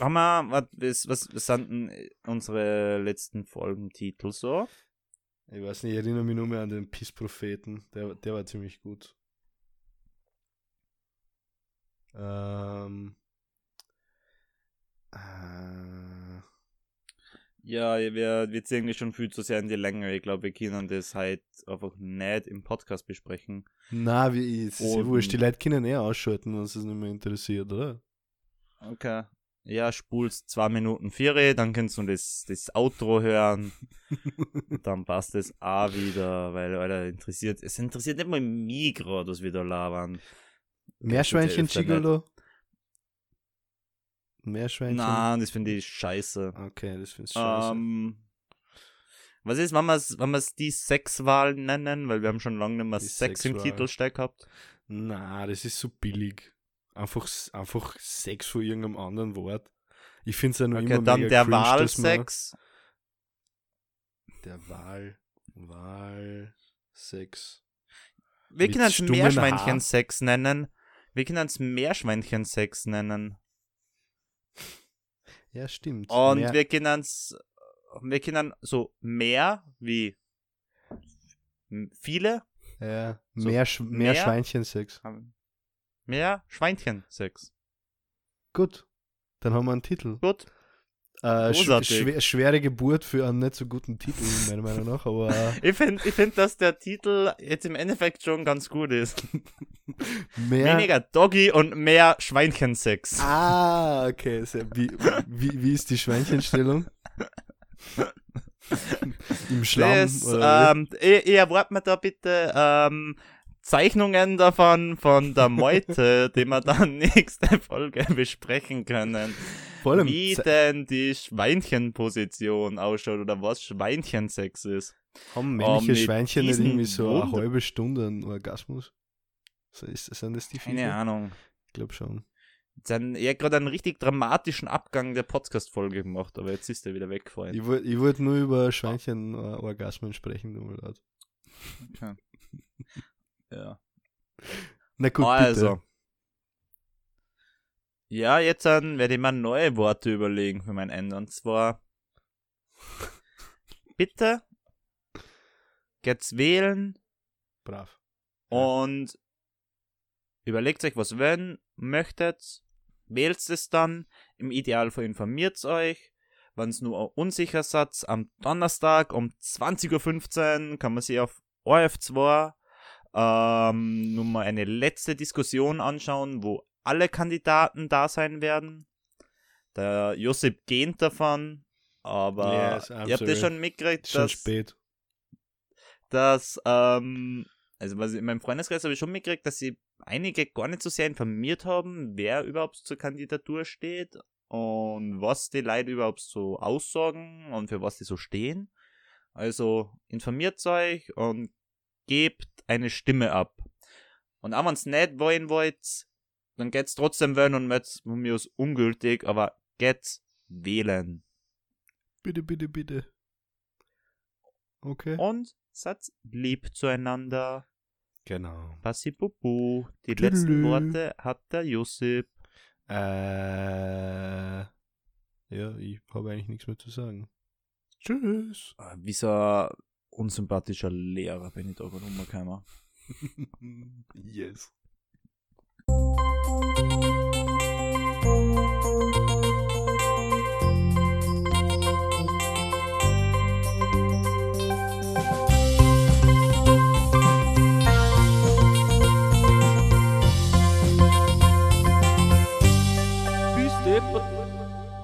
Speaker 2: haben wir, was, was, was, sind denn unsere letzten Folgentitel so?
Speaker 1: Ich weiß nicht, ich erinnere mich nur mehr an den Pisspropheten. Der, der war ziemlich gut. Ähm. Äh,
Speaker 2: Ja, wir, wir ziehen eigentlich schon viel zu sehr in die Länge. Ich glaube, wir können das halt einfach nicht im Podcast besprechen.
Speaker 1: na, wie, es ist wurscht. Die Leute können eh ausschalten, wenn es nicht mehr interessiert, oder?
Speaker 2: Okay. Ja, spulst zwei Minuten vier, dann kannst du das, das Outro hören. dann passt es auch wieder, weil, Alter, interessiert, es interessiert nicht mal mich gerade, was wir da labern.
Speaker 1: Meerschweinchen. Gigolo? Meerschweinchen?
Speaker 2: Nein, das finde ich scheiße.
Speaker 1: Okay, das findest du scheiße.
Speaker 2: Ähm, was ist, wenn wir es wenn wir's die Sexwahl nennen? Weil wir haben schon lange nicht mehr
Speaker 1: Die
Speaker 2: Sex im. Titel gehabt.
Speaker 1: Na, das ist so billig. Einfach, einfach Sex vor irgendeinem anderen Wort. Ich finde es ja nur
Speaker 2: Okay,
Speaker 1: immer
Speaker 2: dann
Speaker 1: mega
Speaker 2: der
Speaker 1: cringe, dass man-
Speaker 2: Wahlsex.
Speaker 1: Der Wahl, Wahl, Sex.
Speaker 2: Wir
Speaker 1: Mit
Speaker 2: können es Meerschweinchen-Sex nennen. Wir können es Meerschweinchensex nennen.
Speaker 1: Ja, stimmt.
Speaker 2: Und
Speaker 1: Mehr-
Speaker 2: wir können es, wir können so mehr wie viele,
Speaker 1: ja,
Speaker 2: so
Speaker 1: mehr, Sch mehr
Speaker 2: mehr-
Speaker 1: Schweinchensex.
Speaker 2: haben mehr Schweinchensex.
Speaker 1: Gut, dann haben wir einen Titel.
Speaker 2: Gut.
Speaker 1: Äh, sch
Speaker 2: Großartig.
Speaker 1: schwer, schwere Geburt für einen nicht so guten Titel, meiner Meinung nach, aber äh,
Speaker 2: Ich finde, ich find, dass der Titel jetzt im Endeffekt schon ganz gut ist.
Speaker 1: mehr.
Speaker 2: Weniger Doggy und mehr Schweinchensex.
Speaker 1: Ah, okay. Sehr, wie, wie, wie ist die Schweinchenstellung? Im Schlamm?
Speaker 2: Das,
Speaker 1: oder
Speaker 2: ähm, ihr, ihr erwartet mir da bitte ähm, Zeichnungen davon von der Meute, die wir dann nächste Folge besprechen können.
Speaker 1: wie? Vor allem,
Speaker 2: Wie
Speaker 1: ze-
Speaker 2: denn die Schweinchenposition ausschaut oder was Schweinchensex ist.
Speaker 1: haben
Speaker 2: Oh,
Speaker 1: männliche
Speaker 2: mit
Speaker 1: Schweinchen nicht irgendwie so eine
Speaker 2: Wunder-
Speaker 1: halbe Stunde einen Orgasmus? So ist, sind das die
Speaker 2: Keine
Speaker 1: Viecher?
Speaker 2: Ahnung.
Speaker 1: Ich glaube schon.
Speaker 2: Dann eher gerade einen richtig dramatischen Abgang der Podcast-Folge gemacht, aber jetzt ist er wieder weggefallen.
Speaker 1: Ich wollte wollt nur über Schweinchen-Orgasmen sprechen, tut mir leid.
Speaker 2: Ja.
Speaker 1: Na gut,
Speaker 2: also.
Speaker 1: bitte.
Speaker 2: Ja, jetzt dann werde ich mir neue Worte überlegen für mein Ende. Und zwar bitte geht's wählen
Speaker 1: Brav.
Speaker 2: und überlegt euch, was wenn möchtet, wählt es dann. Im Idealfall informiert euch. Wenn es nur ein unsicher Satz am Donnerstag um 20.15 Uhr kann man sich auf ORF2 ähm, nur mal eine letzte Diskussion anschauen, wo alle Kandidaten da sein werden. Der Josip geht davon, aber
Speaker 1: Yes,
Speaker 2: ihr habt ja
Speaker 1: sorry.
Speaker 2: schon mitgekriegt,
Speaker 1: schon
Speaker 2: dass
Speaker 1: spät.
Speaker 2: dass, ähm, also was in meinem Freundeskreis habe ich schon mitgekriegt, dass sie einige gar nicht so sehr informiert haben, wer überhaupt zur Kandidatur steht und was die Leute überhaupt so aussagen und für was die so stehen. Also informiert euch und gebt eine Stimme ab. Und auch wenn es nicht wollen wollt, dann geht's trotzdem wählen und mir aus ungültig, aber geht's wählen.
Speaker 1: Bitte, bitte, bitte. Okay.
Speaker 2: Und seid lieb zueinander.
Speaker 1: Genau.
Speaker 2: Passi Bubu. Die
Speaker 1: Tüdelü.
Speaker 2: letzten Worte hat der Josip.
Speaker 1: Äh, ja, ich habe eigentlich nichts mehr zu sagen. Tschüss.
Speaker 2: Ah, Wie so ein unsympathischer Lehrer bin ich da gerade rumgekommen.
Speaker 1: yes.